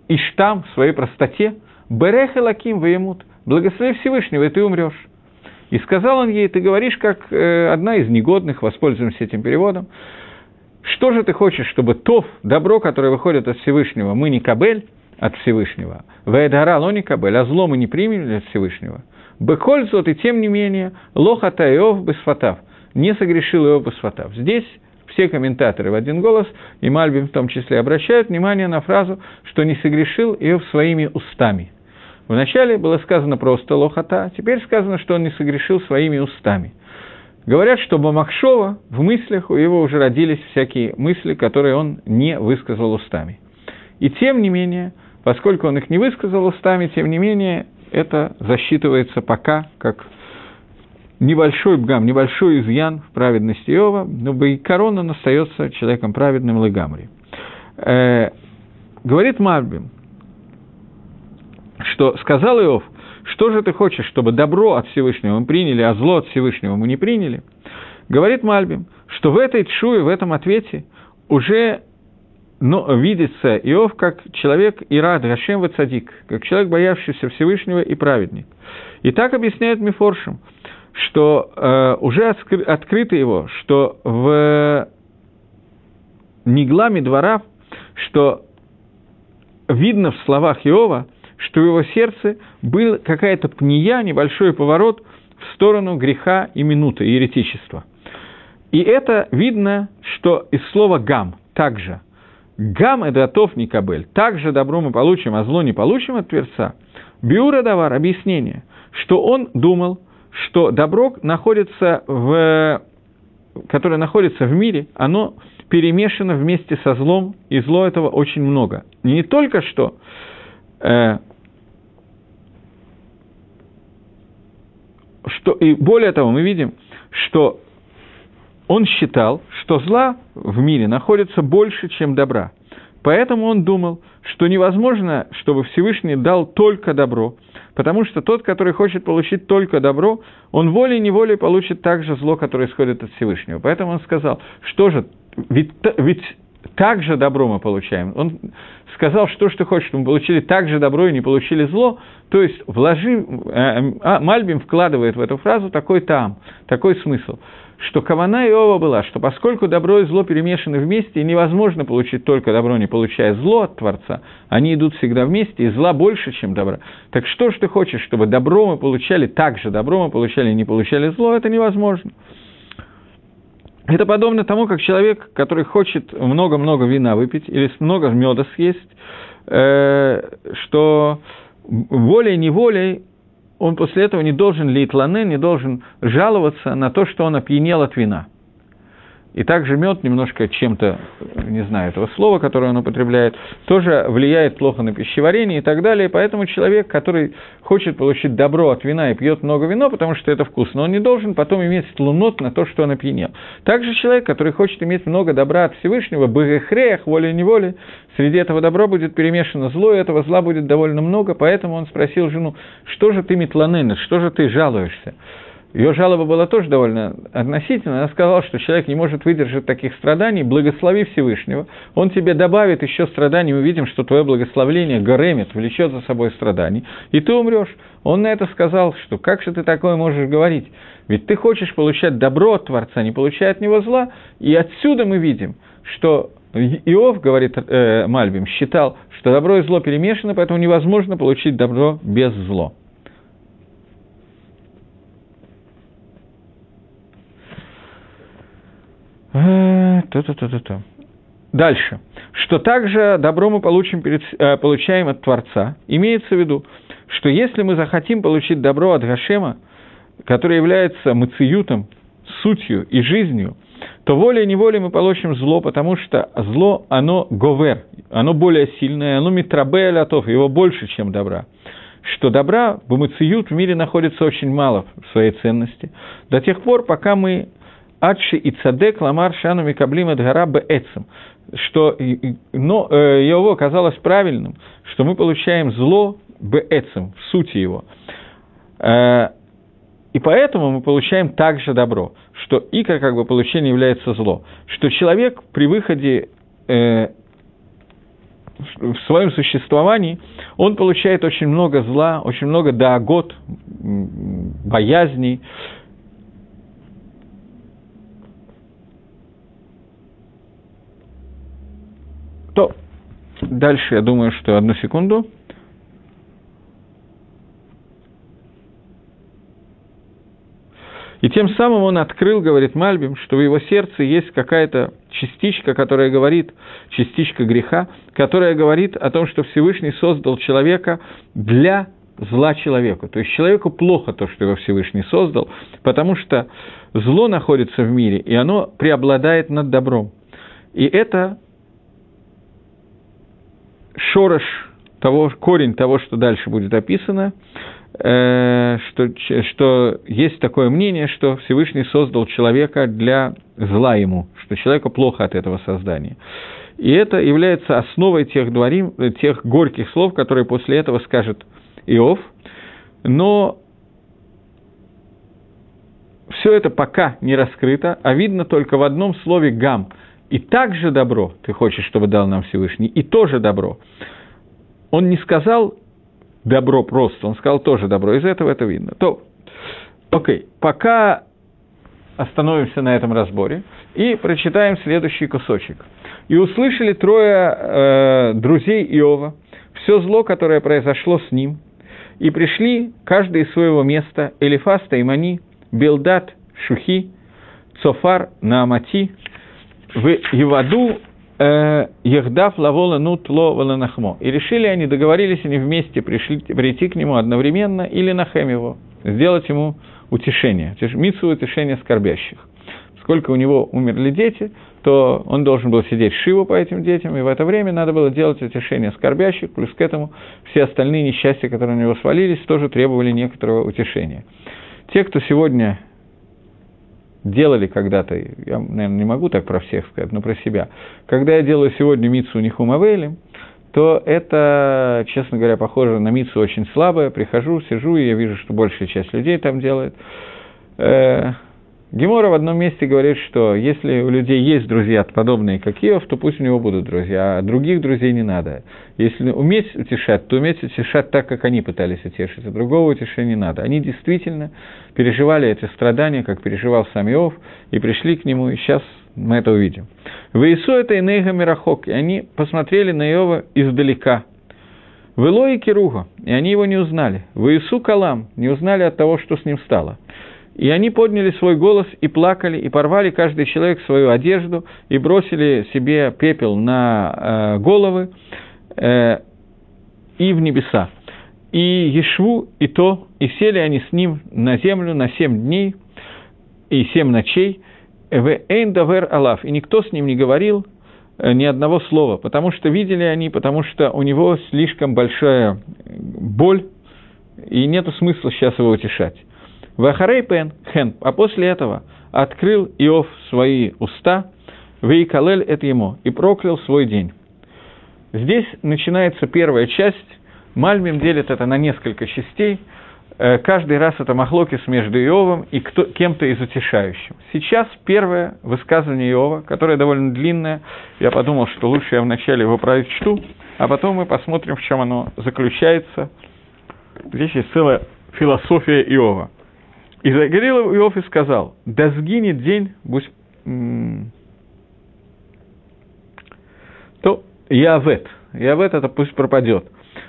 иштам, в своей простоте, Береха Лаким Ваемут, благослови Всевышнего, и ты умрешь». И сказал он ей, ты говоришь, как э, одна из негодных, воспользуемся этим переводом, что же ты хочешь, чтобы то добро, которое выходит от Всевышнего, мы не кабель от Всевышнего, вэдгара ло не кабель, а зло мы не примем от Всевышнего. Бекользот, и тем не менее, лохата Иов бесфатав, не согрешил Иов бесфатав. Здесь все комментаторы в один голос, и Мальбим в том числе, обращают внимание на фразу, что не согрешил Иов своими устами. Вначале было сказано просто лохата, теперь сказано, что он не согрешил своими устами. Говорят, что Бамакшова в мыслях у него уже родились всякие мысли, которые он не высказал устами. И тем не менее, поскольку он их не высказал устами, тем не менее, это засчитывается пока как небольшой бгам, небольшой изъян в праведности Иова, но Байкарон он остается человеком праведным Легамри. Э, говорит Марбим, что сказал Иов, что же ты хочешь, чтобы добро от Всевышнего мы приняли, а зло от Всевышнего мы не приняли? Говорит Мальбим, что в этой чуе, в этом ответе уже но видится Иов как человек Ирад Гашем Вацадик, как человек, боявшийся Всевышнего и праведник. И так объясняет Мифоршим, что э, уже откры, открыто его, что в Негламе двора, что видно в словах Иова, что в его сердце был какая-то пния, небольшой поворот в сторону греха и минуты, еретичества. И это видно, что из слова «гам» также. «Гам» – это «атов не кабель». Также добро мы получим, а зло не получим от Тверца. Биура Давар – объяснение, что он думал, что добро находится в которое находится в мире, оно перемешано вместе со злом, и зло этого очень много. Не только что э, что, и более того, мы видим, что он считал, что зла в мире находится больше, чем добра. Поэтому он думал, что невозможно, чтобы Всевышний дал только добро, потому что тот, который хочет получить только добро, он волей-неволей получит также зло, которое исходит от Всевышнего. Поэтому он сказал, что же, ведь, ведь так же добро мы получаем. Он сказал, что ты хочешь, мы получили так же добро и не получили зло, то есть вложи, э, э, Мальбим вкладывает в эту фразу такой там, такой смысл, что Кавана Иова была, что поскольку добро и зло перемешаны вместе, и невозможно получить только добро, не получая зло от Творца, они идут всегда вместе, и зла больше, чем добра. Так что ж ты хочешь, чтобы добро мы получали так же, добро мы получали не получали зло, это невозможно. Это подобно тому, как человек, который хочет много-много вина выпить или много меда съесть, э, что волей-неволей он после этого не должен литланы, не должен жаловаться на то, что он опьянел от вина – и также мед немножко чем-то, не знаю этого слова, которое он употребляет, тоже влияет плохо на пищеварение и так далее. Поэтому человек, который хочет получить добро от вина и пьет много вина, потому что это вкусно, он не должен потом иметь лунот на то, что он опьянел. Также человек, который хочет иметь много добра от Всевышнего, бэгэхреях, волей-неволей, среди этого добра будет перемешано зло, и этого зла будет довольно много, поэтому он спросил жену, что же ты метланенет, что же ты жалуешься? Ее жалоба была тоже довольно относительная. Она сказала, что человек не может выдержать таких страданий, благослови Всевышнего. Он тебе добавит еще страданий, мы видим, что твое благословление горемит, влечет за собой страданий, и ты умрешь. Он на это сказал, что как же ты такое можешь говорить? Ведь ты хочешь получать добро от Творца, не получая от него зла. И отсюда мы видим, что Иов, говорит э, Мальбим, считал, что добро и зло перемешаны, поэтому невозможно получить добро без зло. То-то-то-то-то. Дальше. Что также добро мы получим перед, э, получаем от Творца. Имеется в виду, что если мы захотим получить добро от Гашема, который является мациютом, сутью и жизнью, то волей-неволей мы получим зло, потому что зло, оно говер, оно более сильное, оно митрабе алятов, его больше, чем добра. Что добра, бумациют в мире находится очень мало в своей ценности, до тех пор, пока мы Адши и цадек ламар шану микаблим эдгара бээцем, что но, э, его казалось правильным, что мы получаем зло бээцем, в сути его. Э, и поэтому мы получаем также добро, что ика как бы получение является зло, что человек при выходе э, в своем существовании, он получает очень много зла, очень много даагот, боязней. То дальше, я думаю, что одну секунду – И тем самым он открыл, говорит Мальбим, что в его сердце есть какая-то частичка, которая говорит, частичка греха, которая говорит о том, что Всевышний создал человека для зла человеку. То есть человеку плохо то, что его Всевышний создал, потому что зло находится в мире, и оно преобладает над добром. И это шорош того, корень того, что дальше будет описано, Э, что, что есть такое мнение, что Всевышний создал человека для зла ему, что человеку плохо от этого создания. И это является основой тех, дворим, тех горьких слов, которые после этого скажет Иов. Но все это пока не раскрыто, а видно только в одном слове «гам». И также добро ты хочешь, чтобы дал нам Всевышний, и тоже добро. Он не сказал добро просто, он сказал тоже добро, из этого это видно. То, окей, пока остановимся на этом разборе и прочитаем следующий кусочек. «И услышали трое э, друзей Иова все зло, которое произошло с ним, и пришли каждый из своего места, Элифаста, Имани, Белдат, Шухи, Цофар, Наамати, в Иваду Э, Ехдав лавола нут ло валанахмо. И решили они, договорились они вместе пришли, прийти к нему одновременно или нахем его, сделать ему утешение, митсу утешение скорбящих. Сколько у него умерли дети, то он должен был сидеть шиву по этим детям, и в это время надо было делать утешение скорбящих, плюс к этому все остальные несчастья, которые на него свалились, тоже требовали некоторого утешения. Те, кто сегодня делали когда-то, я, наверное, не могу так про всех сказать, но про себя, когда я делаю сегодня мицу Нихумавейли, то это, честно говоря, похоже на мицу очень слабое. Прихожу, сижу, и я вижу, что большая часть людей там делает. Гемора в одном месте говорит, что если у людей есть друзья подобные, как Иов, то пусть у него будут друзья, а других друзей не надо. Если уметь утешать, то уметь утешать так, как они пытались утешить, а другого утешения не надо. Они действительно переживали эти страдания, как переживал сам Иов, и пришли к нему, и сейчас мы это увидим. В Иису это Инейга Мирахок, и они посмотрели на Иова издалека. В Илое Кируга, и они его не узнали. В Иису Калам, не узнали от того, что с ним стало. И они подняли свой голос и плакали, и порвали каждый человек свою одежду, и бросили себе пепел на э, головы э, и в небеса. И Ешву, и то, и сели они с ним на землю на семь дней и семь ночей, в Эйндавер Алав, и никто с ним не говорил э, ни одного слова, потому что видели они, потому что у него слишком большая боль, и нет смысла сейчас его утешать. Вахарей пен хен, а после этого открыл Иов свои уста, Вейкалель это ему, и проклял свой день. Здесь начинается первая часть, Мальмим делит это на несколько частей, э, каждый раз это махлокис между Иовом и кто, кем-то из утешающим. Сейчас первое высказывание Иова, которое довольно длинное, я подумал, что лучше я вначале его прочту, а потом мы посмотрим, в чем оно заключается. Здесь есть целая философия Иова. И заговорил Иов и сказал, да сгинет день, будь... то Явет, Явет это пусть пропадет.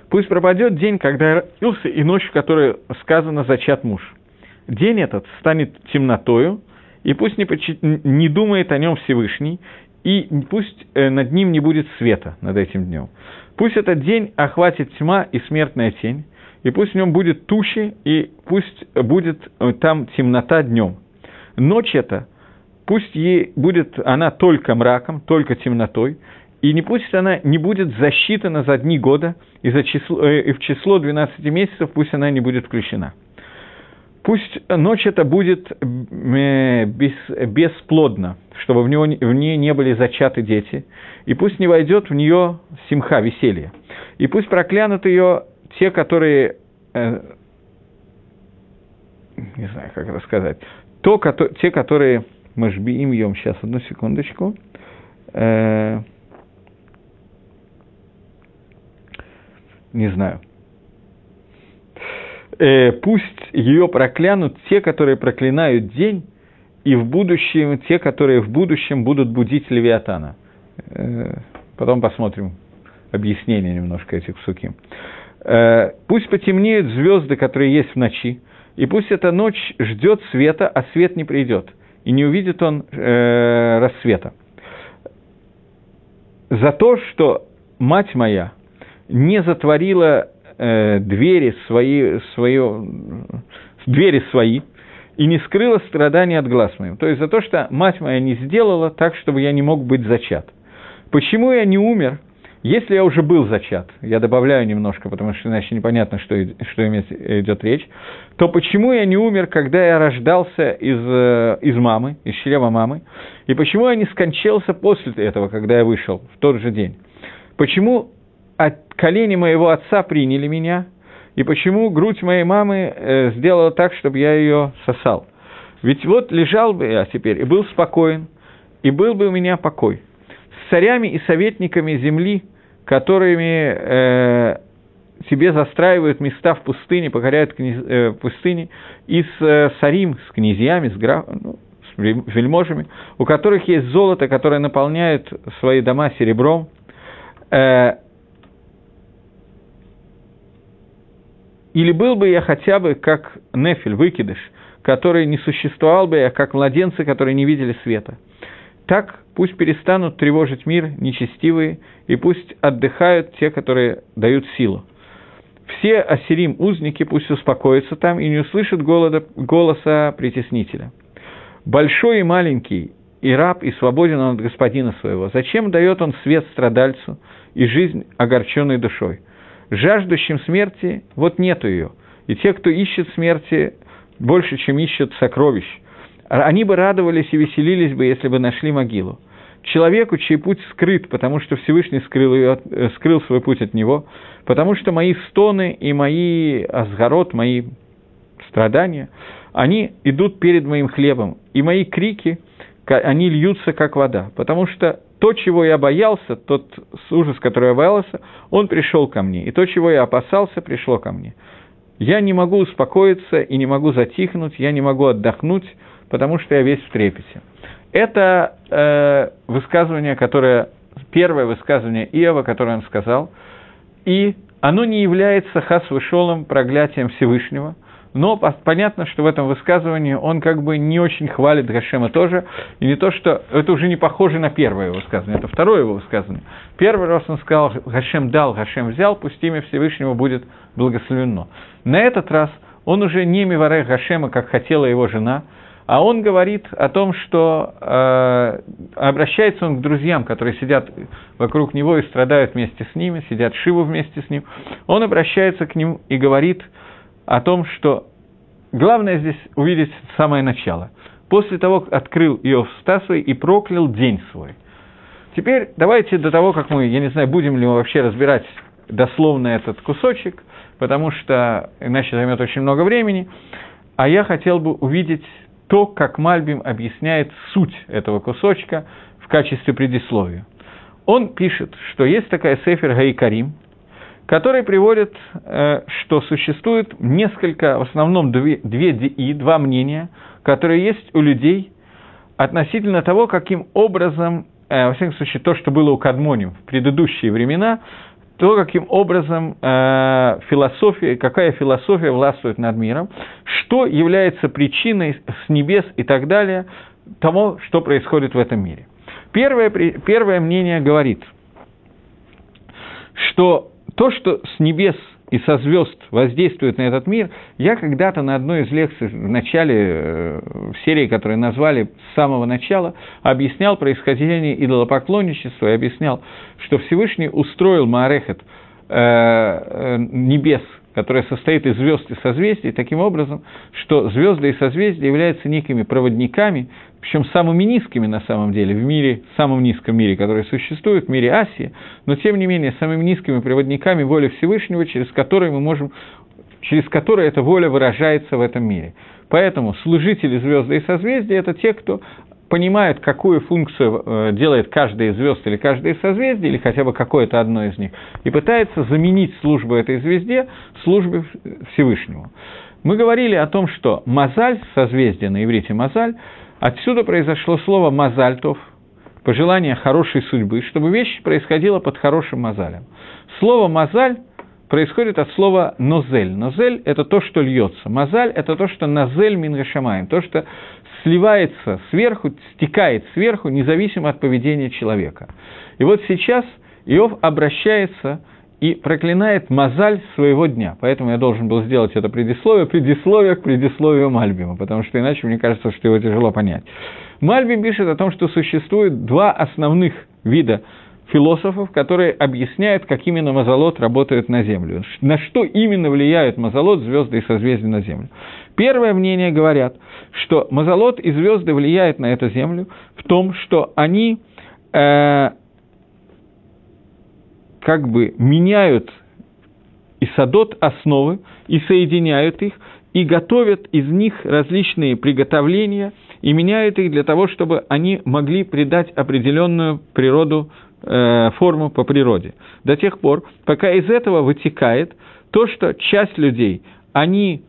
Пусть пропадет день, когда я родился, и ночь, в которой сказано «зачат муж». День этот станет темнотою, и пусть не, почит... не думает о нем Всевышний, и пусть э, над ним не будет света над этим днем. Пусть этот день охватит тьма и смертная тень, и пусть в нем будет тучи, и пусть будет э, там темнота днем. Ночь эта, пусть ей будет она только мраком, только темнотой, и не пусть она не будет засчитана за дни года, и, за число, э, и в число 12 месяцев пусть она не будет включена. Пусть ночь эта будет э, без, бесплодна, чтобы в, него, в ней не были зачаты дети, и пусть не войдет в нее симха, веселье. И пусть проклянут ее те, которые, э, не знаю, как это сказать, то, кото, те, которые, мы жбиим ем, сейчас, одну секундочку, э, не знаю. э, пусть ее проклянут те, которые проклинают день, и в будущем те, которые в будущем будут будить Левиатана. Э, потом посмотрим объяснение немножко этих псуки. Э, пусть потемнеют звезды, которые есть в ночи, и пусть эта ночь ждет света, а свет не придет, и не увидит он э, рассвета. За то, что мать моя не затворила э, двери свои, свое, двери свои и не скрыла страдания от глаз моим. То есть за то, что мать моя не сделала так, чтобы я не мог быть зачат. Почему я не умер, если я уже был зачат, я добавляю немножко, потому что иначе непонятно, что, что идет речь, то почему я не умер, когда я рождался из, э, из мамы, из чрева мамы, и почему я не скончался после этого, когда я вышел, в тот же день? Почему от колени моего отца приняли меня, и почему грудь моей мамы э, сделала так, чтобы я ее сосал? Ведь вот лежал бы я теперь и был спокоен, и был бы у меня покой. С царями и советниками земли, которыми э, себе застраивают места в пустыне, покоряют княз, э, пустыни, и с э, сарим, с князьями, с, граф, ну, с вельможами, у которых есть золото, которое наполняет свои дома серебром, э, Или был бы я хотя бы как Нефель, выкидыш, который не существовал бы я, как младенцы, которые не видели света. Так пусть перестанут тревожить мир нечестивые, и пусть отдыхают те, которые дают силу. Все ассирим узники пусть успокоятся там и не услышат голода, голоса притеснителя. Большой и маленький, и раб, и свободен он от господина своего. Зачем дает он свет страдальцу и жизнь огорченной душой? жаждущим смерти, вот нету ее. И те, кто ищет смерти, больше, чем ищут сокровищ. Они бы радовались и веселились бы, если бы нашли могилу. Человеку, чей путь скрыт, потому что Всевышний скрыл, ее, э, скрыл свой путь от него, потому что мои стоны и мои азгород, мои страдания, они идут перед моим хлебом, и мои крики, они льются, как вода, потому что то, чего я боялся, тот ужас, который я боялся, он пришел ко мне. И то, чего я опасался, пришло ко мне. Я не могу успокоиться и не могу затихнуть, я не могу отдохнуть, потому что я весь в трепете. Это э, высказывание, которое, первое высказывание Иова, которое он сказал, и оно не является хас-вышелом проклятием Всевышнего – но понятно, что в этом высказывании он как бы не очень хвалит Гашема тоже, и не то, что это уже не похоже на первое его высказывание, это второе его высказывание. Первый раз он сказал, Гашем дал, Гашем взял, пусть имя Всевышнего будет благословено. На этот раз он уже не Миварех Гашема, как хотела его жена, а он говорит о том, что э, обращается он к друзьям, которые сидят вокруг него и страдают вместе с ними, сидят Шиву вместе с ним. Он обращается к ним и говорит – о том, что главное здесь увидеть самое начало. После того, как открыл Иов уста свои и проклял день свой. Теперь давайте до того, как мы, я не знаю, будем ли мы вообще разбирать дословно этот кусочек, потому что иначе займет очень много времени, а я хотел бы увидеть то, как Мальбим объясняет суть этого кусочка в качестве предисловия. Он пишет, что есть такая сефер Гаикарим, который приводит, э, что существует несколько, в основном две, две и два мнения, которые есть у людей относительно того, каким образом, э, во всяком случае, то, что было у Кадмоним в предыдущие времена, то, каким образом э, философия, какая философия властвует над миром, что является причиной с небес и так далее того, что происходит в этом мире. Первое, первое мнение говорит, что то, что с небес и со звезд воздействует на этот мир, я когда-то на одной из лекций в начале э, в серии, которую назвали с самого начала, объяснял происхождение идолопоклонничества и объяснял, что Всевышний устроил Маарехет э, э, небес которая состоит из звезд и созвездий, таким образом, что звезды и созвездия являются некими проводниками, причем самыми низкими на самом деле в мире, в самом низком мире, который существует, в мире Асии, но тем не менее самыми низкими проводниками воли Всевышнего, через которые мы можем через которые эта воля выражается в этом мире. Поэтому служители звезды и созвездия – это те, кто понимают, какую функцию э, делает каждая из звезд или каждое из созвездий, или хотя бы какое-то одно из них, и пытается заменить службу этой звезде службе Всевышнему. Мы говорили о том, что мазаль, созвездие на иврите мазаль, отсюда произошло слово мазальтов, пожелание хорошей судьбы, чтобы вещь происходила под хорошим мазалем. Слово мазаль происходит от слова нозель. Нозель – это то, что льется. Мазаль – это то, что назель мингашамаем, то, что сливается сверху, стекает сверху, независимо от поведения человека. И вот сейчас Иов обращается и проклинает мозаль своего дня. Поэтому я должен был сделать это предисловие, предисловие к предисловию Мальбима, потому что иначе мне кажется, что его тяжело понять. Мальбим пишет о том, что существует два основных вида философов, которые объясняют, как именно мазолот работает на Землю. На что именно влияет мазолот, звезды и созвездия на Землю. Первое мнение говорят, что мазолот и звезды влияют на эту Землю в том, что они э, как бы меняют и садот основы, и соединяют их, и готовят из них различные приготовления, и меняют их для того, чтобы они могли придать определенную природу, э, форму по природе. До тех пор, пока из этого вытекает то, что часть людей, они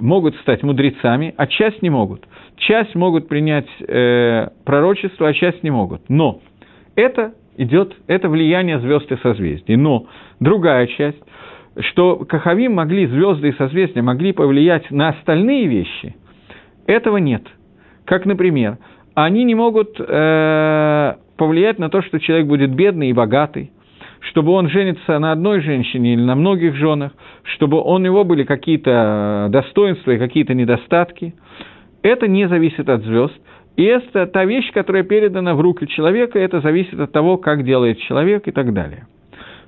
могут стать мудрецами, а часть не могут. Часть могут принять э, пророчество, а часть не могут. Но это идет, это влияние звезд и созвездий. Но другая часть, что Кахавим могли, звезды и созвездия могли повлиять на остальные вещи, этого нет. Как, например, они не могут э, повлиять на то, что человек будет бедный и богатый, чтобы он женится на одной женщине или на многих женах, чтобы у него были какие-то достоинства и какие-то недостатки. Это не зависит от звезд. И это та вещь, которая передана в руки человека, это зависит от того, как делает человек и так далее.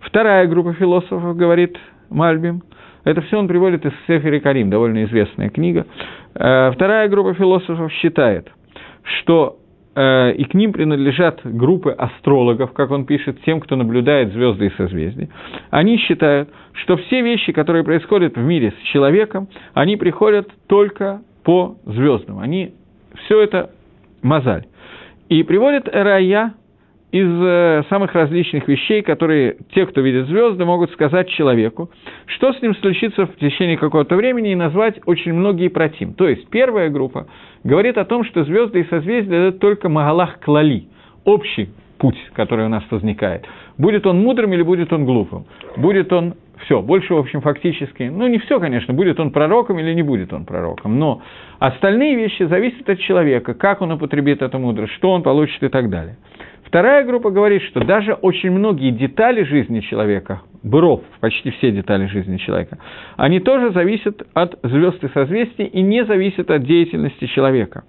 Вторая группа философов, говорит Мальбим, это все он приводит из Сефери Карим, довольно известная книга. Э, вторая группа философов считает, что э, и к ним принадлежат группы астрологов, как он пишет, тем, кто наблюдает звезды и созвездия. Они считают, что все вещи, которые происходят в мире с человеком, они приходят только по звездам. Они все это мозаль. И приводит Рая из э, самых различных вещей, которые те, кто видит звезды, могут сказать человеку, что с ним случится в течение какого-то времени и назвать очень многие против. То есть первая группа говорит о том, что звезды и созвездия – это только Магалах Клали, общий путь, который у нас возникает. Будет он мудрым или будет он глупым? Будет он все, больше, в общем, фактически, ну, не все, конечно, будет он пророком или не будет он пророком, но остальные вещи зависят от человека, как он употребит эту мудрость, что он получит и так далее. Вторая группа говорит, что даже очень многие детали жизни человека, быров, почти все детали жизни человека, они тоже зависят от звезд и созвездий и не зависят от деятельности человека.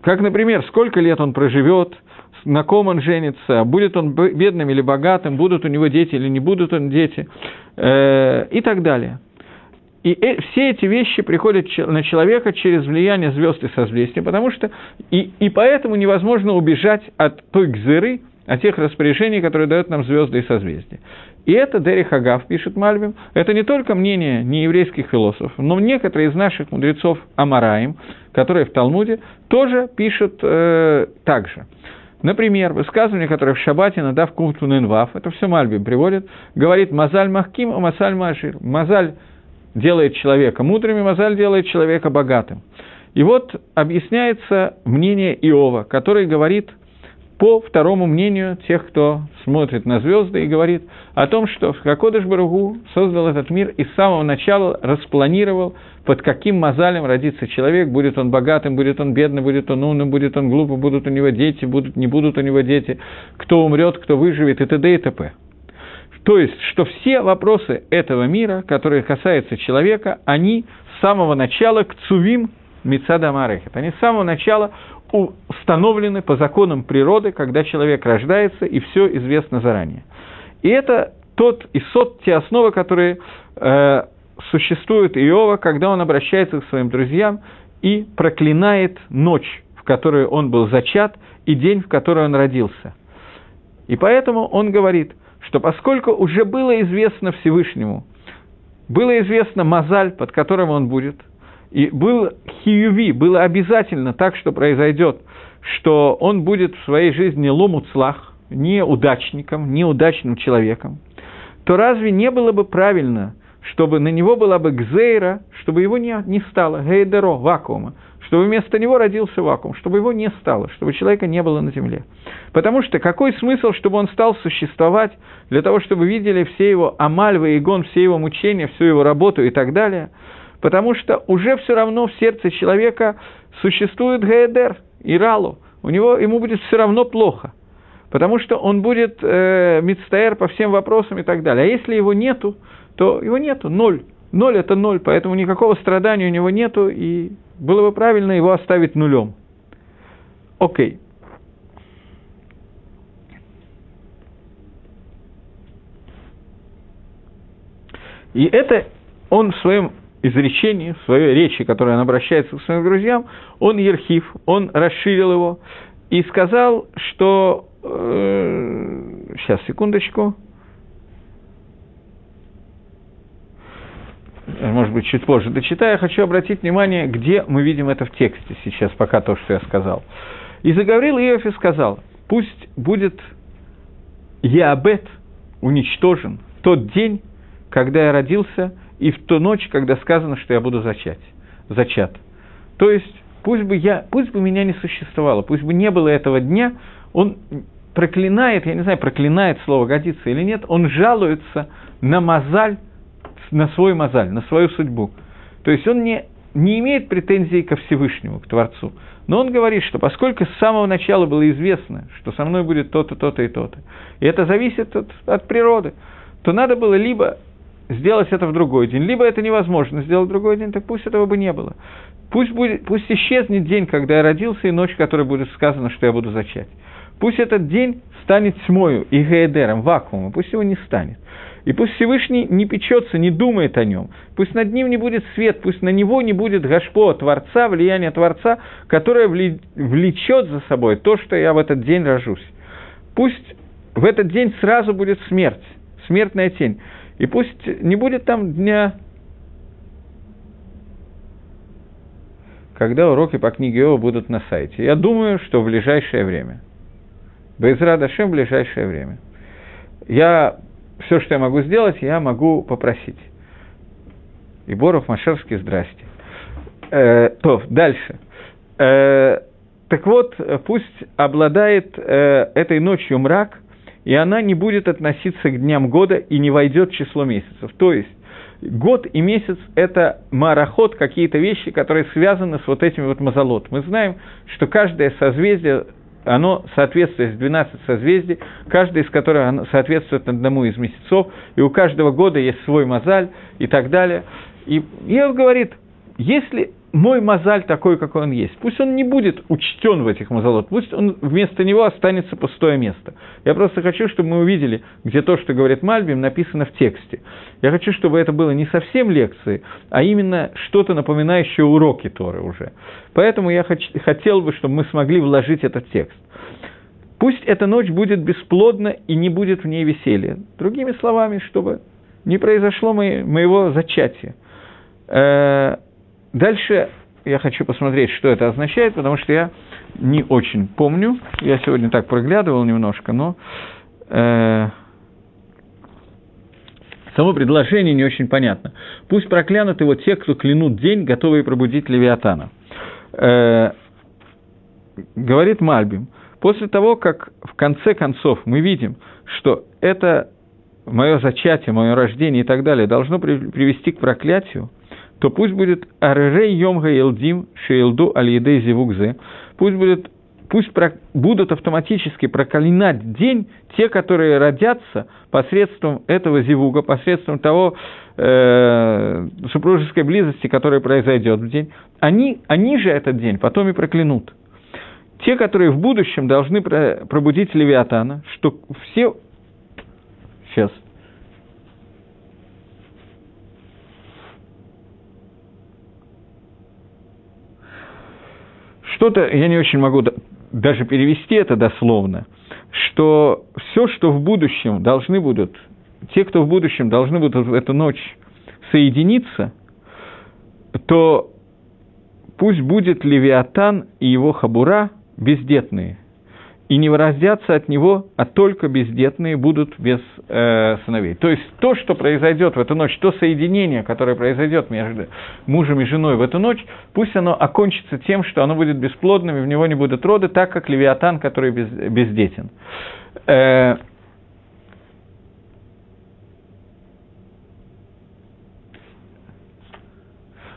Как, например, сколько лет он проживет, на ком он женится, будет он бедным или богатым, будут у него дети или не будут него дети, э, и так далее. И э, все эти вещи приходят на человека через влияние звезд и созвездий, потому что и, и поэтому невозможно убежать от той гзыры, от тех распоряжений, которые дают нам звезды и созвездия. И это Дери Хагав, пишет Мальбим, это не только мнение нееврейских философов, но некоторые из наших мудрецов Амараим, которые в Талмуде, тоже пишут э, так же. Например, высказывание, которое в Шабате надав кумтун инвав, это все Мальбим приводит, говорит «Мазаль махким, а масаль машир». Мазаль делает человека мудрым, и Мазаль делает человека богатым. И вот объясняется мнение Иова, который говорит по второму мнению тех, кто смотрит на звезды и говорит о том, что Хакодыш Баругу создал этот мир и с самого начала распланировал под каким мозалем родится человек, будет он богатым, будет он бедным, будет он умным, будет он глупым, будут у него дети, будут, не будут у него дети, кто умрет, кто выживет и т.д. и т.п. То есть, что все вопросы этого мира, которые касаются человека, они с самого начала к цувим Мицада Марехет. Они с самого начала установлены по законам природы, когда человек рождается, и все известно заранее. И это тот и сот, те основы, которые э, существует Иова, когда он обращается к своим друзьям и проклинает ночь, в которую он был зачат, и день, в который он родился. И поэтому он говорит, что поскольку уже было известно Всевышнему, было известно Мазаль, под которым он будет, и был хиюви, было обязательно так, что произойдет, что он будет в своей жизни ломуцлах, неудачником, неудачным человеком, то разве не было бы правильно, чтобы на него была бы гзейра, чтобы его не, не стало, гейдеро, вакуума, чтобы вместо него родился вакуум, чтобы его не стало, чтобы человека не было на земле. Потому что какой смысл, чтобы он стал существовать, для того, чтобы видели все его амальвы, игон, все его мучения, всю его работу и так далее, потому что уже все равно в сердце человека существует Гаэдер, Иралу, у него, ему будет все равно плохо, потому что он будет э, мицтаэр по всем вопросам и так далее. А если его нету, то его нету, ноль. Ноль – это ноль, поэтому никакого страдания у него нету, и было бы правильно его оставить нулем. Окей. И это он в своем изречении, в своей речи, которой он обращается к своим друзьям, он ерхив, он расширил его и сказал, что... Э, сейчас, секундочку. Может быть, чуть позже дочитаю, хочу обратить внимание, где мы видим это в тексте сейчас, пока то, что я сказал. И заговорил Иов и сказал, пусть будет Яабет уничтожен в тот день, когда я родился, и в ту ночь, когда сказано, что я буду зачать, зачат. То есть, пусть бы, я, пусть бы меня не существовало, пусть бы не было этого дня, он проклинает, я не знаю, проклинает слово годится или нет, он жалуется на мозаль, на свой мозаль, на свою судьбу. То есть он не, не имеет претензий ко Всевышнему, к Творцу. Но он говорит, что поскольку с самого начала было известно, что со мной будет то-то, то-то и то-то, и это зависит от, от природы, то надо было либо сделать это в другой день, либо это невозможно сделать в другой день, так пусть этого бы не было. Пусть, будет, пусть исчезнет день, когда я родился, и ночь, в которой будет сказано, что я буду зачать. Пусть этот день станет тьмою и гейдером, вакуумом, пусть его не станет. И пусть Всевышний не печется, не думает о нем. Пусть над ним не будет свет, пусть на него не будет гашпо Творца, влияние Творца, которое влечет за собой то, что я в этот день рожусь. Пусть в этот день сразу будет смерть, смертная тень. И пусть не будет там дня, когда уроки по книге Иова будут на сайте. Я думаю, что в ближайшее время. Безра Дашем в ближайшее время. Я все, что я могу сделать, я могу попросить. И Боров Машерский, здрасте. Э, то, дальше. Э, так вот, пусть обладает э, этой ночью мрак, и она не будет относиться к дням года и не войдет в число месяцев. То есть, год и месяц – это мараход, какие-то вещи, которые связаны с вот этими вот мазолот. Мы знаем, что каждое созвездие оно соответствует 12 созвездий, каждое из которых соответствует одному из месяцев, и у каждого года есть свой мозаль и так далее. И Иов говорит, если мой мозаль такой, какой он есть. Пусть он не будет учтен в этих мозолот, пусть он, вместо него останется пустое место. Я просто хочу, чтобы мы увидели, где то, что говорит Мальбим, написано в тексте. Я хочу, чтобы это было не совсем лекции, а именно что-то напоминающее уроки Торы уже. Поэтому я хоч, хотел бы, чтобы мы смогли вложить этот текст. Пусть эта ночь будет бесплодна и не будет в ней веселья. Другими словами, чтобы не произошло моего зачатия. Дальше я хочу посмотреть, что это означает, потому что я не очень помню. Я сегодня так проглядывал немножко, но э, само предложение не очень понятно. Пусть проклянут его те, кто клянут день, готовые пробудить Левиатана. Э, говорит Мальбим, после того, как в конце концов мы видим, что это мое зачатие, мое рождение и так далее должно привести к проклятию, то пусть будет Аррей Йомга Елдим Шейлду Алиедей Зивукзе, пусть будет пусть про, будут автоматически проклинать день те, которые родятся посредством этого зивуга, посредством того э, супружеской близости, которая произойдет в день, они, они же этот день потом и проклянут. Те, которые в будущем должны пробудить Левиатана, что все... Сейчас. Что-то, я не очень могу даже перевести это дословно, что все, что в будущем должны будут, те, кто в будущем должны будут в эту ночь соединиться, то пусть будет Левиатан и его хабура бездетные, и не раздятся от него, а только бездетные будут без э, сыновей. То есть то, что произойдет в эту ночь, то соединение, которое произойдет между мужем и женой в эту ночь, пусть оно окончится тем, что оно будет бесплодным, и в него не будут роды, так как левиатан, который без, бездетен. Э,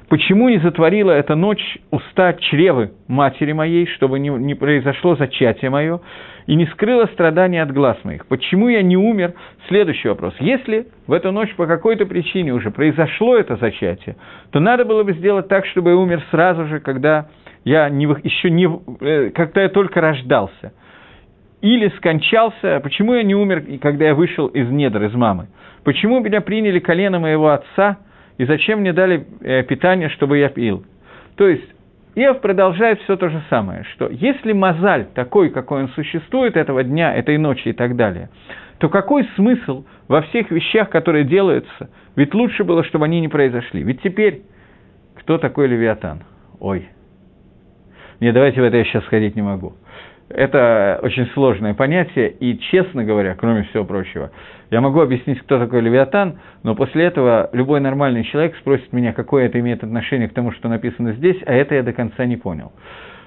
Почему не затворила эта ночь уста чревы матери моей, чтобы не, не произошло зачатие мое, и не скрыла страдания от глаз моих? Почему я не умер? Следующий вопрос. Если в эту ночь по какой-то причине уже произошло это зачатие, то надо было бы сделать так, чтобы я умер сразу же, когда я не, еще не, э, когда я только рождался. Или скончался, почему я не умер, когда я вышел из недр, из мамы? Почему меня приняли колено моего отца – и зачем мне дали э, питание, чтобы я пил? То есть Иов продолжает все то же самое, что если мозаль такой, какой он существует этого дня, этой ночи и так далее, то какой смысл во всех вещах, которые делаются? Ведь лучше было, чтобы они не произошли. Ведь теперь кто такой Левиатан? Ой. Не, давайте в это я сейчас сходить не могу. Это очень сложное понятие, и, честно говоря, кроме всего прочего, я могу объяснить, кто такой Левиатан, но после этого любой нормальный человек спросит меня, какое это имеет отношение к тому, что написано здесь, а это я до конца не понял.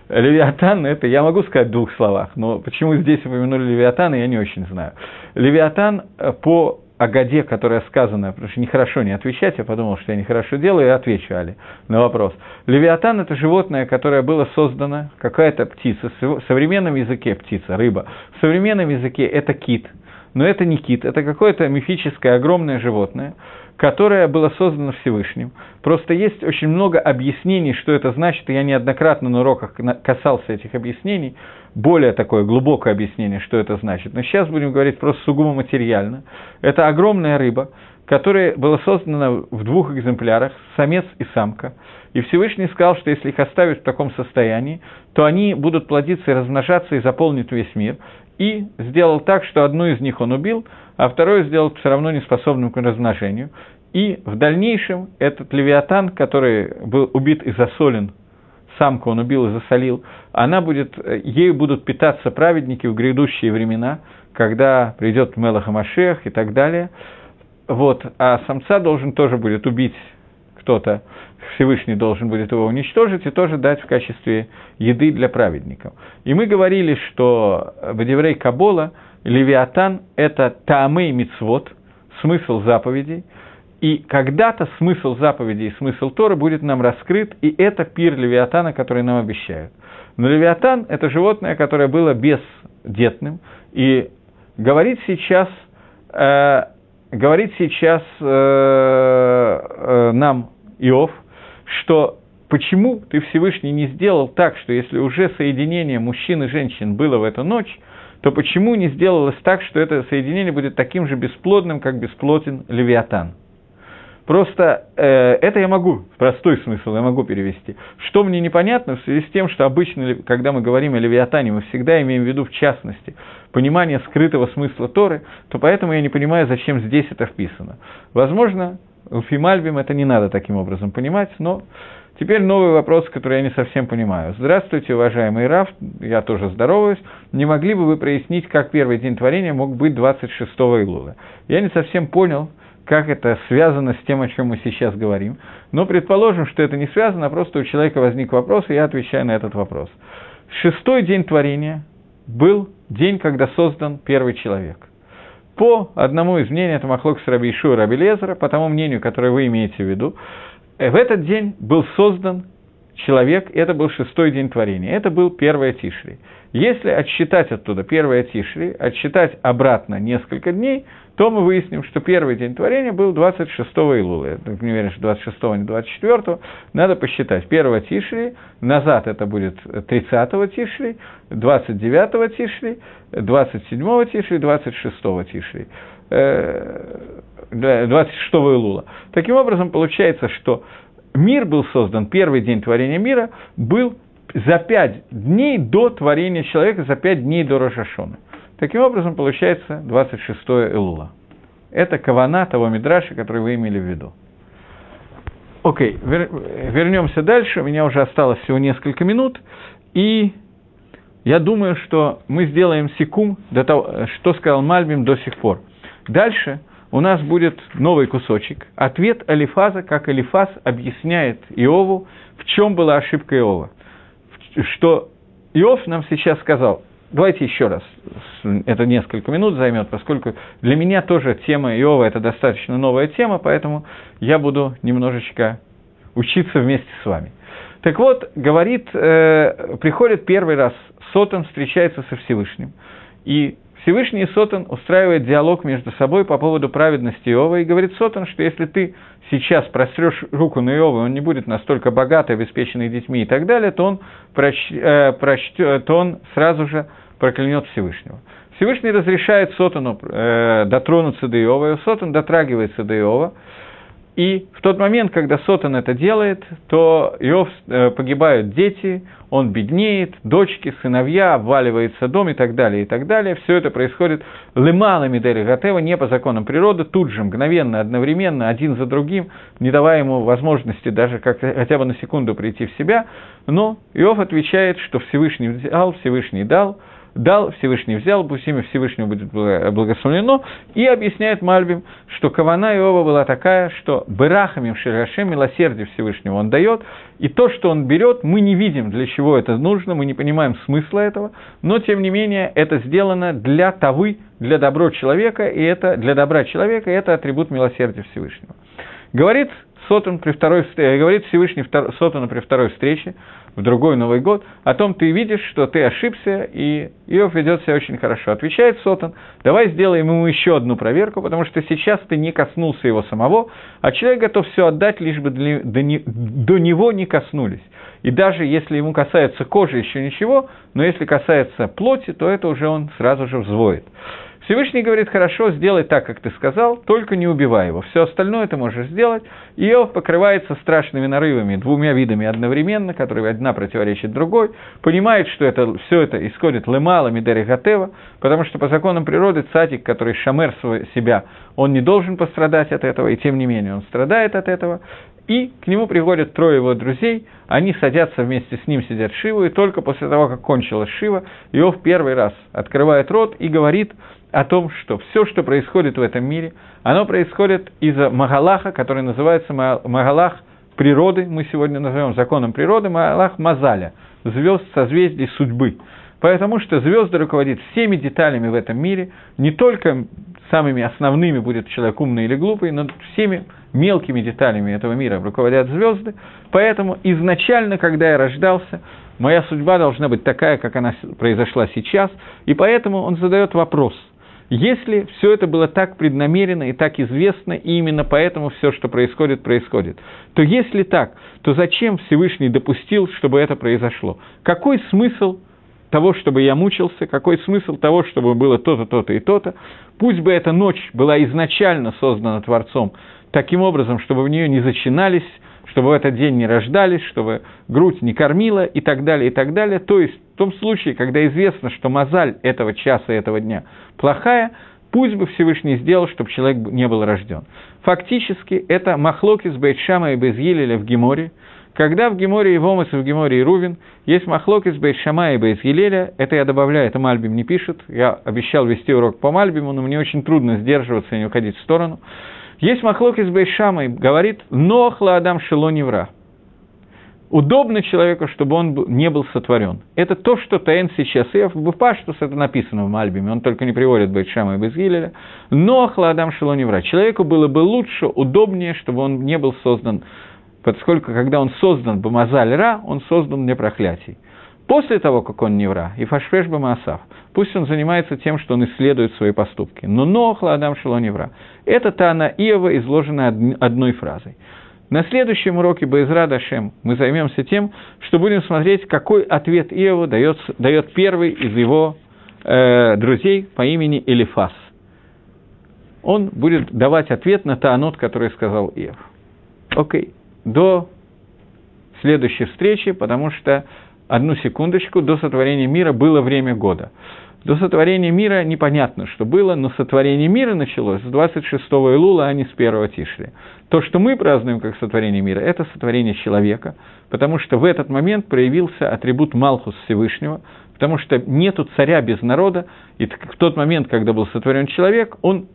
Левиатан, это я могу сказать в двух словах, но почему здесь упомянули Левиатана, я не очень знаю. Левиатан э, по Агаде, которая сказана, потому что нехорошо не отвечать, я подумал, что я нехорошо делаю, и отвечу Али на вопрос. Левиатан – это животное, которое было создано, какая-то птица, в современном языке птица, рыба, в современном языке это кит – но это не кит, это какое-то мифическое огромное животное, которое было создано Всевышним. Просто есть очень много объяснений, что это значит, и я неоднократно на уроках касался этих объяснений, более такое глубокое объяснение, что это значит. Но сейчас будем говорить просто сугубо материально. Это огромная рыба, которая была создана в двух экземплярах, самец и самка. И Всевышний сказал, что если их оставить в таком состоянии, то они будут плодиться и размножаться и заполнить весь мир и сделал так, что одну из них он убил, а вторую сделал все равно неспособным к размножению. И в дальнейшем этот левиатан, который был убит и засолен, самку он убил и засолил, она будет, ею будут питаться праведники в грядущие времена, когда придет Мелаха Машех и так далее. Вот, а самца должен тоже будет убить кто-то, Всевышний должен будет его уничтожить и тоже дать в качестве еды для праведников. И мы говорили, что в Деврей Кабола Левиатан – это Таамей Мицвод, смысл заповедей, и когда-то смысл заповедей и смысл Тора будет нам раскрыт, и это пир Левиатана, который нам обещают. Но Левиатан – это животное, которое было бездетным, и говорит сейчас, э, говорит сейчас э, э, нам Иов, что почему ты Всевышний не сделал так, что если уже соединение мужчин и женщин было в эту ночь, то почему не сделалось так, что это соединение будет таким же бесплодным, как бесплотен Левиатан? Просто э, это я могу, простой смысл я могу перевести. Что мне непонятно в связи с тем, что обычно, когда мы говорим о Левиатане, мы всегда имеем в виду, в частности, понимание скрытого смысла Торы, то поэтому я не понимаю, зачем здесь это вписано. Возможно, в Фимальбим это не надо таким образом понимать, но теперь новый вопрос, который я не совсем понимаю. Здравствуйте, уважаемый Раф, я тоже здороваюсь. Не могли бы вы прояснить, как первый день творения мог быть 26 Илула? Я не совсем понял, как это связано с тем, о чем мы сейчас говорим. Но предположим, что это не связано, а просто у человека возник вопрос, и я отвечаю на этот вопрос. Шестой день творения был день, когда создан первый человек. По одному из мнений, это Махлок с Раби Ишу и Раби Лезера, по тому мнению, которое вы имеете в виду, в этот день был создан человек, это был шестой день творения, это был первое Тишри. Если отсчитать оттуда первое Тишри, отсчитать обратно несколько дней, то мы выясним, что первый день творения был 26 Илула. Я не уверен, что 26 а не 24 Надо посчитать. 1 Тишри, назад это будет 30 Тишри, 29 Тишри, 27 Тишри, 26 Тишри. 26 Илула. Таким образом, получается, что мир был создан, первый день творения мира был за пять дней до творения человека, за пять дней до Рошашона. Таким образом, получается 26 Элула. Это кавана того мидраша, который вы имели в виду. Окей, вер, вернемся дальше. У меня уже осталось всего несколько минут. И я думаю, что мы сделаем секум, до того, что сказал Мальбим до сих пор. Дальше у нас будет новый кусочек. Ответ Алифаза, как Алифаз объясняет Иову, в чем была ошибка Иова. Что Иов нам сейчас сказал, давайте еще раз, это несколько минут займет, поскольку для меня тоже тема Иова – это достаточно новая тема, поэтому я буду немножечко учиться вместе с вами. Так вот, говорит, э, приходит первый раз Сотан, встречается со Всевышним. И Всевышний Сотан устраивает диалог между собой по поводу праведности Иова и говорит Сотан, что если ты сейчас прострешь руку на Иова, он не будет настолько богатый, обеспеченный детьми и так далее, то он, прощ, э, прощ, то он сразу же проклянет Всевышнего. Всевышний разрешает Сотану э, дотронуться до Иова, и Сотан дотрагивается до Иова, и в тот момент, когда Сотан это делает, то Иов э, погибают дети, он беднеет, дочки, сыновья, обваливается дом и так далее, и так далее. Все это происходит лымала Мидери Гатева, не по законам природы, тут же, мгновенно, одновременно, один за другим, не давая ему возможности даже как, хотя бы на секунду прийти в себя. Но Иов отвечает, что Всевышний взял, Всевышний дал – дал, Всевышний взял, пусть имя Всевышнего будет благословлено, и объясняет Мальбим, что Кавана Иова была такая, что Берахами в Ширашем, милосердие Всевышнего он дает, и то, что он берет, мы не видим, для чего это нужно, мы не понимаем смысла этого, но, тем не менее, это сделано для тавы, для добро человека, и это для добра человека, и это атрибут милосердия Всевышнего. Говорит Сотан при второй, говорит Всевышний Сотану при второй встрече, в другой Новый год, о том ты видишь, что ты ошибся, и Иов ведет себя очень хорошо. Отвечает Сотан, давай сделаем ему еще одну проверку, потому что сейчас ты не коснулся его самого, а человек готов все отдать, лишь бы до, до него не коснулись. И даже если ему касается кожи, еще ничего, но если касается плоти, то это уже он сразу же взвоит. Всевышний говорит, хорошо, сделай так, как ты сказал, только не убивай его. Все остальное ты можешь сделать. Иов покрывается страшными нарывами, двумя видами одновременно, которые одна противоречит другой, понимает, что это, все это исходит лемала мидери гатева, потому что по законам природы цатик, который шамер себя, он не должен пострадать от этого, и тем не менее он страдает от этого. И к нему приходят трое его друзей, они садятся вместе с ним, сидят Шиву, и только после того, как кончилась Шива, Иов первый раз открывает рот и говорит о том, что все, что происходит в этом мире, оно происходит из-за Магалаха, который называется Магалах природы, мы сегодня назовем законом природы, Магалах Мазаля, звезд созвездий судьбы. Потому что звезды руководят всеми деталями в этом мире, не только самыми основными будет человек умный или глупый, но всеми мелкими деталями этого мира руководят звезды. Поэтому изначально, когда я рождался, моя судьба должна быть такая, как она произошла сейчас, и поэтому он задает вопрос – если все это было так преднамеренно и так известно, и именно поэтому все, что происходит, происходит, то если так, то зачем Всевышний допустил, чтобы это произошло? Какой смысл того, чтобы я мучился, какой смысл того, чтобы было то-то, то-то и то-то? Пусть бы эта ночь была изначально создана Творцом таким образом, чтобы в нее не зачинались чтобы в этот день не рождались, чтобы грудь не кормила и так далее, и так далее. То есть в том случае, когда известно, что мозаль этого часа, этого дня плохая, пусть бы Всевышний сделал, чтобы человек не был рожден. Фактически это махлокис Бейтшама и Безгилеля в Геморе, когда в Геморе и Вомас, и в Геморе и Рувин есть махлокис Бейтшама и Бейзгилеля, это я добавляю, это Мальбим не пишет, я обещал вести урок по Мальбиму, но мне очень трудно сдерживаться и не уходить в сторону. Есть махлокис Бейшамой, говорит, Нохла Адам Шило Невра. Удобно человеку, чтобы он не был сотворен. Это то, что Таэн сейчас, и в Паштус это написано в Мальбиме, он только не приводит Бейшама и Безгилеля. Нохла Адам Шило Невра. Человеку было бы лучше, удобнее, чтобы он не был создан, поскольку когда он создан Бамазаль Ра, он создан для проклятий. После того, как он не вра, и фашфеш Бамасав, пусть он занимается тем, что он исследует свои поступки. Но нохла Адам Шило не вра. Это Тана Иова, изложенная одной фразой. На следующем уроке Байзра Дашем мы займемся тем, что будем смотреть, какой ответ Иова дает, дает первый из его э, друзей по имени Элифас. Он будет давать ответ на Таанот, который сказал Иов. Окей, до следующей встречи, потому что одну секундочку, до сотворения мира было время года. До сотворения мира непонятно, что было, но сотворение мира началось с 26-го Илула, а не с 1-го Тишли. То, что мы празднуем как сотворение мира, это сотворение человека, потому что в этот момент проявился атрибут Малхус Всевышнего, потому что нету царя без народа, и в тот момент, когда был сотворен человек, он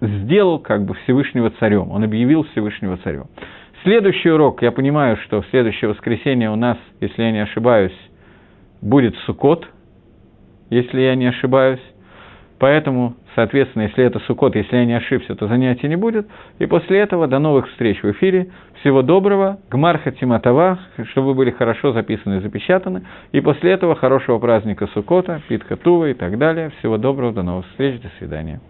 сделал как бы Всевышнего царем, он объявил Всевышнего царем. Следующий урок, я понимаю, что в следующее воскресенье у нас, если я не ошибаюсь, будет Сукот, если я не ошибаюсь. Поэтому, соответственно, если это Сукот, если я не ошибся, то занятий не будет. И после этого до новых встреч в эфире. Всего доброго. Гмарха Тиматова, чтобы вы были хорошо записаны и запечатаны. И после этого хорошего праздника Сукота, Питха Тува и так далее. Всего доброго, до новых встреч, до свидания.